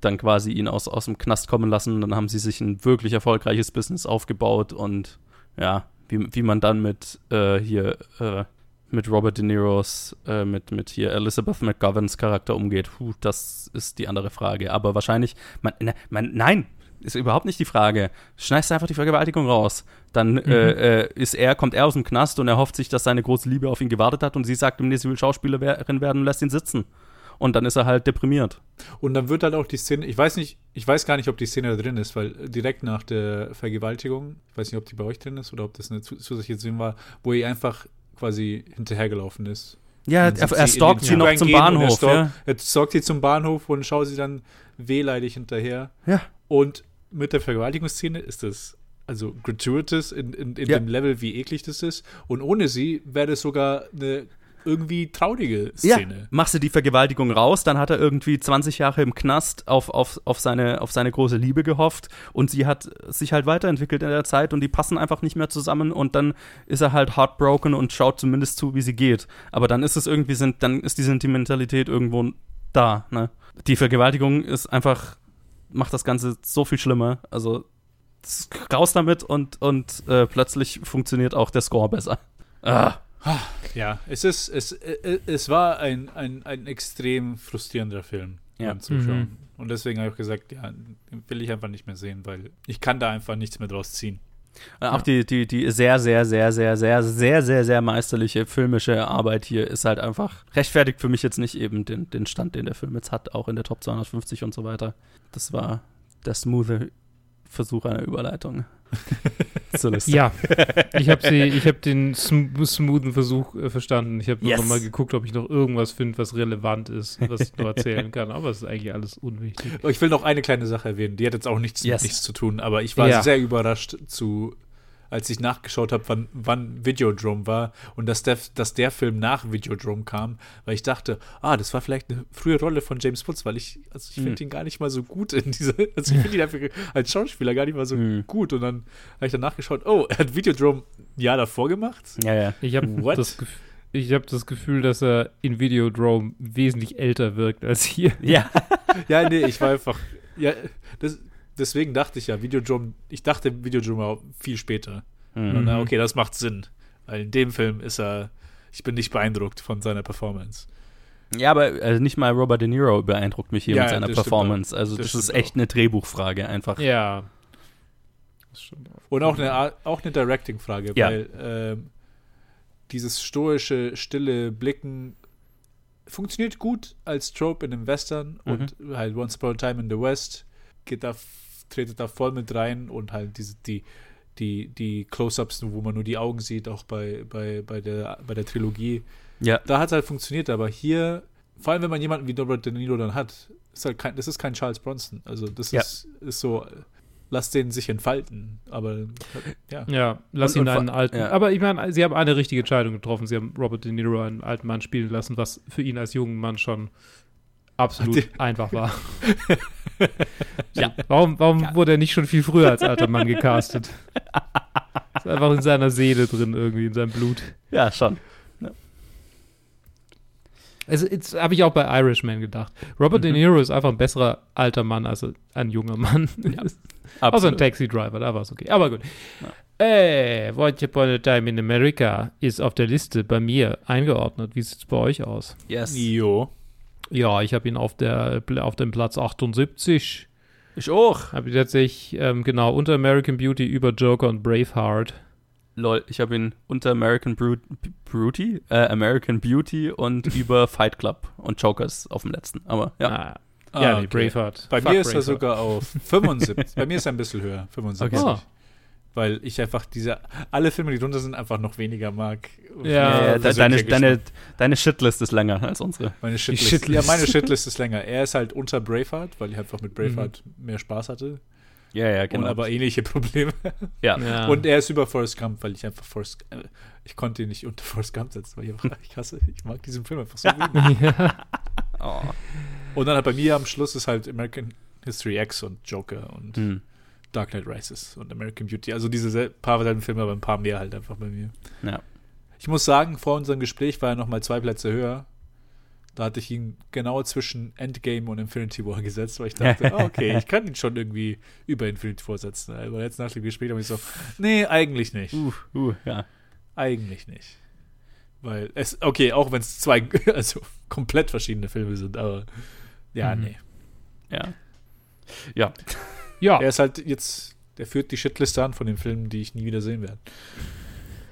dann quasi ihn aus, aus dem Knast kommen lassen, dann haben sie sich ein wirklich erfolgreiches Business aufgebaut und ja, wie, wie man dann mit äh, hier, äh, mit Robert De Niros, äh, mit, mit hier Elizabeth McGoverns Charakter umgeht, puh, das ist die andere Frage. Aber wahrscheinlich, man, man, nein, Ist überhaupt nicht die Frage. Schneidest einfach die Vergewaltigung raus. Dann Mhm. äh, äh, ist er, kommt er aus dem Knast und er hofft sich, dass seine große Liebe auf ihn gewartet hat und sie sagt ihm, nee, sie will Schauspielerin werden und lässt ihn sitzen. Und dann ist er halt deprimiert. Und dann wird halt auch die Szene, ich weiß nicht, ich weiß gar nicht, ob die Szene da drin ist, weil direkt nach der Vergewaltigung, ich weiß nicht, ob die bei euch drin ist oder ob das eine zu- zusätzliche Szene war, wo er einfach quasi hinterhergelaufen ist. Ja, er, er sie stalkt den sie noch zum und Er Bahnhof. stalkt, Ja. er stalkt sie zum Bahnhof und schaut sie dann wehleidig hinterher. Ja. Und mit der Vergewaltigungsszene ist das also gratuitous in, in, in Ja. dem Level, wie eklig das ist. Und ohne sie wäre das sogar eine irgendwie traurige Ja, Szene. machst du die Vergewaltigung raus, dann hat er irgendwie 20 Jahre im Knast auf, auf, auf, seine, auf seine große Liebe gehofft und sie hat sich halt weiterentwickelt in der Zeit und die passen einfach nicht mehr zusammen und dann ist er halt heartbroken und schaut zumindest zu, wie sie geht. Aber dann ist es irgendwie, sind, dann ist die Sentimentalität irgendwo da, ne? Die Vergewaltigung ist einfach, macht das Ganze so viel schlimmer. Also raus damit und, und äh, plötzlich funktioniert auch der Score besser. Ah. Ja, es ist, es, äh, es war ein, ein, ein extrem frustrierender Film Ja. beim Zuschauen. Mhm. Und deswegen habe ich gesagt, ja, den will ich einfach nicht mehr sehen, weil ich kann da einfach nichts mehr draus ziehen. Äh, Auch die, die, die sehr, sehr, sehr, sehr, sehr, sehr, sehr, sehr meisterliche filmische Arbeit hier ist halt einfach rechtfertigt für mich jetzt nicht eben den, den Stand, den der Film jetzt hat, auch in der Top 250 und so weiter. Das war der smoothe Versuch einer Überleitung. Zur Liste. Ja, ich habe sie, ich habe den sm smoothen Versuch äh, verstanden. Ich habe Yes. noch mal geguckt, ob ich noch irgendwas finde, was relevant ist, was ich noch erzählen kann. Aber es ist eigentlich alles unwichtig. Ich will noch eine kleine Sache erwähnen, die hat jetzt auch nichts, Yes. nichts zu tun, aber ich war Ja. sehr überrascht zu, als ich nachgeschaut habe, wann, wann Videodrome war und dass der, dass der Film nach Videodrome kam, weil ich dachte, ah, das war vielleicht eine frühe Rolle von James Woods, weil ich, also ich finde Hm. ihn gar nicht mal so gut in dieser, also ich finde ihn einfach als Schauspieler gar nicht mal so Hm. gut und dann habe ich dann nachgeschaut, oh, er hat Videodrome ein Jahr davor gemacht. Ja, ja. Ich habe das, Gef- ich hab das Gefühl, dass er in Videodrome wesentlich älter wirkt als hier. Ja. Ja, nee, ich war einfach, ja, das, deswegen dachte ich ja, Videodrome, ich dachte Videodrome war viel später. Mhm. Na, okay, das macht Sinn. Weil in dem Film ist er, ich bin nicht beeindruckt von seiner Performance. Ja, aber also nicht mal Robert De Niro beeindruckt mich hier Ja, mit seiner Performance. Also Das das, ist echt eine Drehbuchfrage einfach. Ja. Auch. Und auch eine, Art- auch eine Directing-Frage, Ja. weil ähm, dieses stoische, stille Blicken funktioniert gut als Trope in einem Western Mhm. und halt Once Upon a Time in the West geht da, tretet da voll mit rein und halt diese, die, die, die Close-Ups, wo man nur die Augen sieht, auch bei, bei, bei, der, bei der Trilogie. Ja. Da hat es halt funktioniert, aber hier, vor allem wenn man jemanden wie Robert De Niro dann hat, ist halt kein, das ist kein Charles Bronson. Also das Ja. ist, ist so, lass den sich entfalten. Aber ja. Ja, lass Und- ihn und einen alten. ja. Aber ich meine, sie haben eine richtige Entscheidung getroffen. Sie haben Robert De Niro einen alten Mann spielen lassen, was für ihn als jungen Mann schon absolut Die- einfach war. Ja. Warum, warum wurde er nicht schon viel früher als alter Mann gecastet? Ist einfach in seiner Seele drin, irgendwie, in seinem Blut. Ja, schon. Also, jetzt habe ich auch bei Irishman gedacht. Robert De Mhm. Niro ist einfach ein besserer alter Mann als ein junger Mann. Außer ein Taxi-Driver, da war es okay. Aber gut. Äh, Once Upon a Time in America ist auf der Liste bei mir eingeordnet. Wie sieht es bei euch aus? Yes. Jo. Ja, ich habe ihn auf, der, auf dem Platz 78. Ich auch. Habe ihn tatsächlich, ähm, genau, unter American Beauty über Joker und Braveheart. Lol, ich habe ihn unter American Brut Beauty, äh, American Beauty und über Fight Club und Jokers auf dem letzten. Aber ja. Ah, Ah, ja, nee, okay. Braveheart. Bei Fuck mir ist er Braveheart. sogar auf 75. Bei mir ist er ein bisschen höher, 75. Okay. Ah. Weil ich einfach diese, alle Filme, die drunter sind, einfach noch weniger mag. Ja, Ja, deine, deine, deine Shitlist ist länger als unsere. Meine Shitlist. Shitlist. Ja, meine Shitlist ist länger. Er ist halt unter Braveheart, weil ich einfach mit Braveheart mehr Spaß hatte. Ja, ja, genau. Und aber ähnliche Probleme. ja. Ja. Und er ist über Forrest Gump, weil ich einfach Forrest, äh, ich konnte ihn nicht unter Forrest Gump setzen, weil ich einfach, ich hasse, ich mag diesen Film einfach so wenig. ja. Oh. Und dann halt bei mir am Schluss ist halt American History X und Joker und Hm. Dark Knight Rises und American Beauty. Also diese paar selben Filme, aber ein paar mehr halt einfach bei mir. Ja. Ich muss sagen, vor unserem Gespräch war er nochmal zwei Plätze höher. Da hatte ich ihn genau zwischen Endgame und Infinity War gesetzt, weil ich dachte, okay, ich kann ihn schon irgendwie über Infinity War setzen. Aber jetzt nach dem Gespräch habe ich so, nee, eigentlich nicht. Uh, uh, ja. Eigentlich nicht. Weil es, okay, auch wenn es zwei, also komplett verschiedene Filme sind, aber ja, Mhm. nee. Ja. Ja. Ja, Er ist halt jetzt, der führt die Shitliste an von den Filmen, die ich nie wieder sehen werde.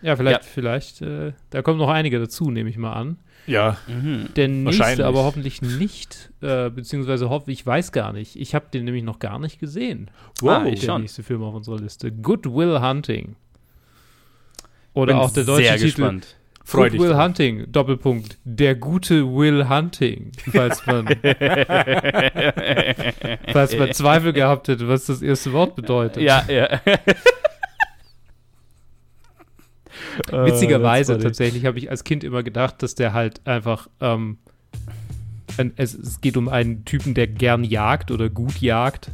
ja vielleicht, Ja. vielleicht, äh, da kommen noch einige dazu, nehme ich mal an. Ja, Mhm. Der nächste Wahrscheinlich. aber hoffentlich nicht, äh, beziehungsweise hoffe ich weiß gar nicht. Ich habe den nämlich noch gar nicht gesehen. Ah, ich der schon. nächste Film auf unserer Liste. Good Will Hunting. Oder Bin auch der deutsche sehr Titel gespannt. Freu Good dich. Will drauf. Hunting, Doppelpunkt, der gute Will Hunting, falls man, falls man Zweifel gehabt hätte, was das erste Wort bedeutet. ja, ja. Witzigerweise war tatsächlich habe ich als Kind immer gedacht, dass der halt einfach, ähm, ein, es, es geht um einen Typen, der gern jagt oder gut jagt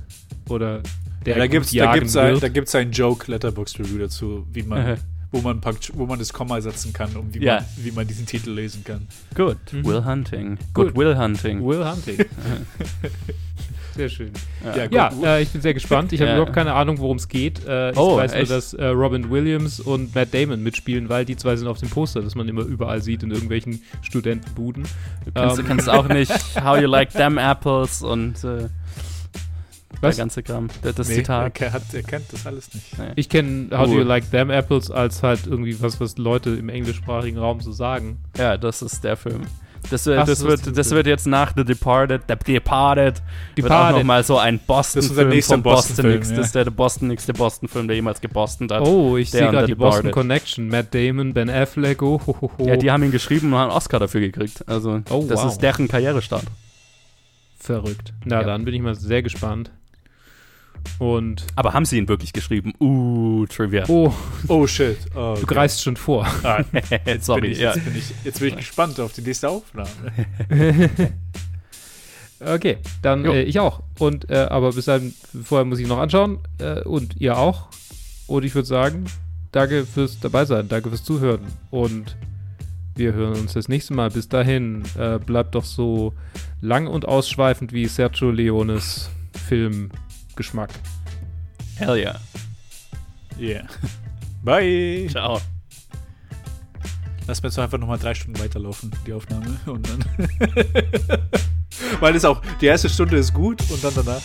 oder der Ja, da gut gibt's, da jagen gibt's, ein, wird. da gibt's ein Joke Letterbox Review dazu, wie man. wo man Punkt, wo man das Komma setzen kann und wie, Ja. man, wie man diesen Titel lesen kann. Good. Mhm. Will Hunting. Good. Good Will Hunting. Will Hunting. Sehr schön. Ja. Ja, gut. äh, ich bin sehr gespannt. Ich habe Ja. überhaupt keine Ahnung, worum es geht. Äh, ich Oh, weiß nur, echt? dass äh, Robin Williams und Matt Damon mitspielen, weil die zwei sind auf dem Poster, das man immer überall sieht in irgendwelchen Studentenbuden. Du kennst, Ähm. du kennst auch nicht How You Like Them Apples und äh, Was? der ganze Kram. Das, das Nee, er, Zitat. ke- hat, er kennt das alles nicht. Nee. Ich kenne How Do. You Like Them Apples als halt irgendwie was, was Leute im englischsprachigen Raum so sagen. Ja, das ist der Film. Das, wird- Ach, das, ist wird, der das Film. wird jetzt nach The Departed, The Departed, wird auch Departed. nochmal so ein Das Boston-Film von Boston Nix. ja. Das ist der Boston nächste Boston-Film, der jemals geboston hat. Oh, ich Der sehe gerade The die Boston Departed. Connection. Matt Damon, Ben Affleck, oh, ho, ho, ho. Ja, die haben ihn geschrieben und haben einen Oscar dafür gekriegt. Also, Oh, das wow. ist deren Karrierestart. Verrückt. Na, Ja. dann bin ich mal sehr gespannt. Und, Aber haben sie ihn wirklich geschrieben? Uh, Trivia. oh, Oh shit. Oh, du okay. greifst schon vor. Ah, jetzt, Sorry, bin ich, jetzt, bin ich, jetzt bin ich gespannt auf die nächste Aufnahme. Okay, dann äh, ich auch. Und, äh, aber bis dahin, vorher muss ich noch anschauen. Äh, und ihr auch. Und ich würde sagen, danke fürs dabei sein, danke fürs Zuhören. Und wir hören uns das nächste Mal. Bis dahin, äh, bleibt doch so lang und ausschweifend wie Sergio Leones Filmgeschmack. Hell yeah. Yeah. Bye. Ciao. Lass mir jetzt einfach nochmal drei Stunden weiterlaufen, die Aufnahme. Und dann. Weil es auch, die erste Stunde ist gut und dann danach.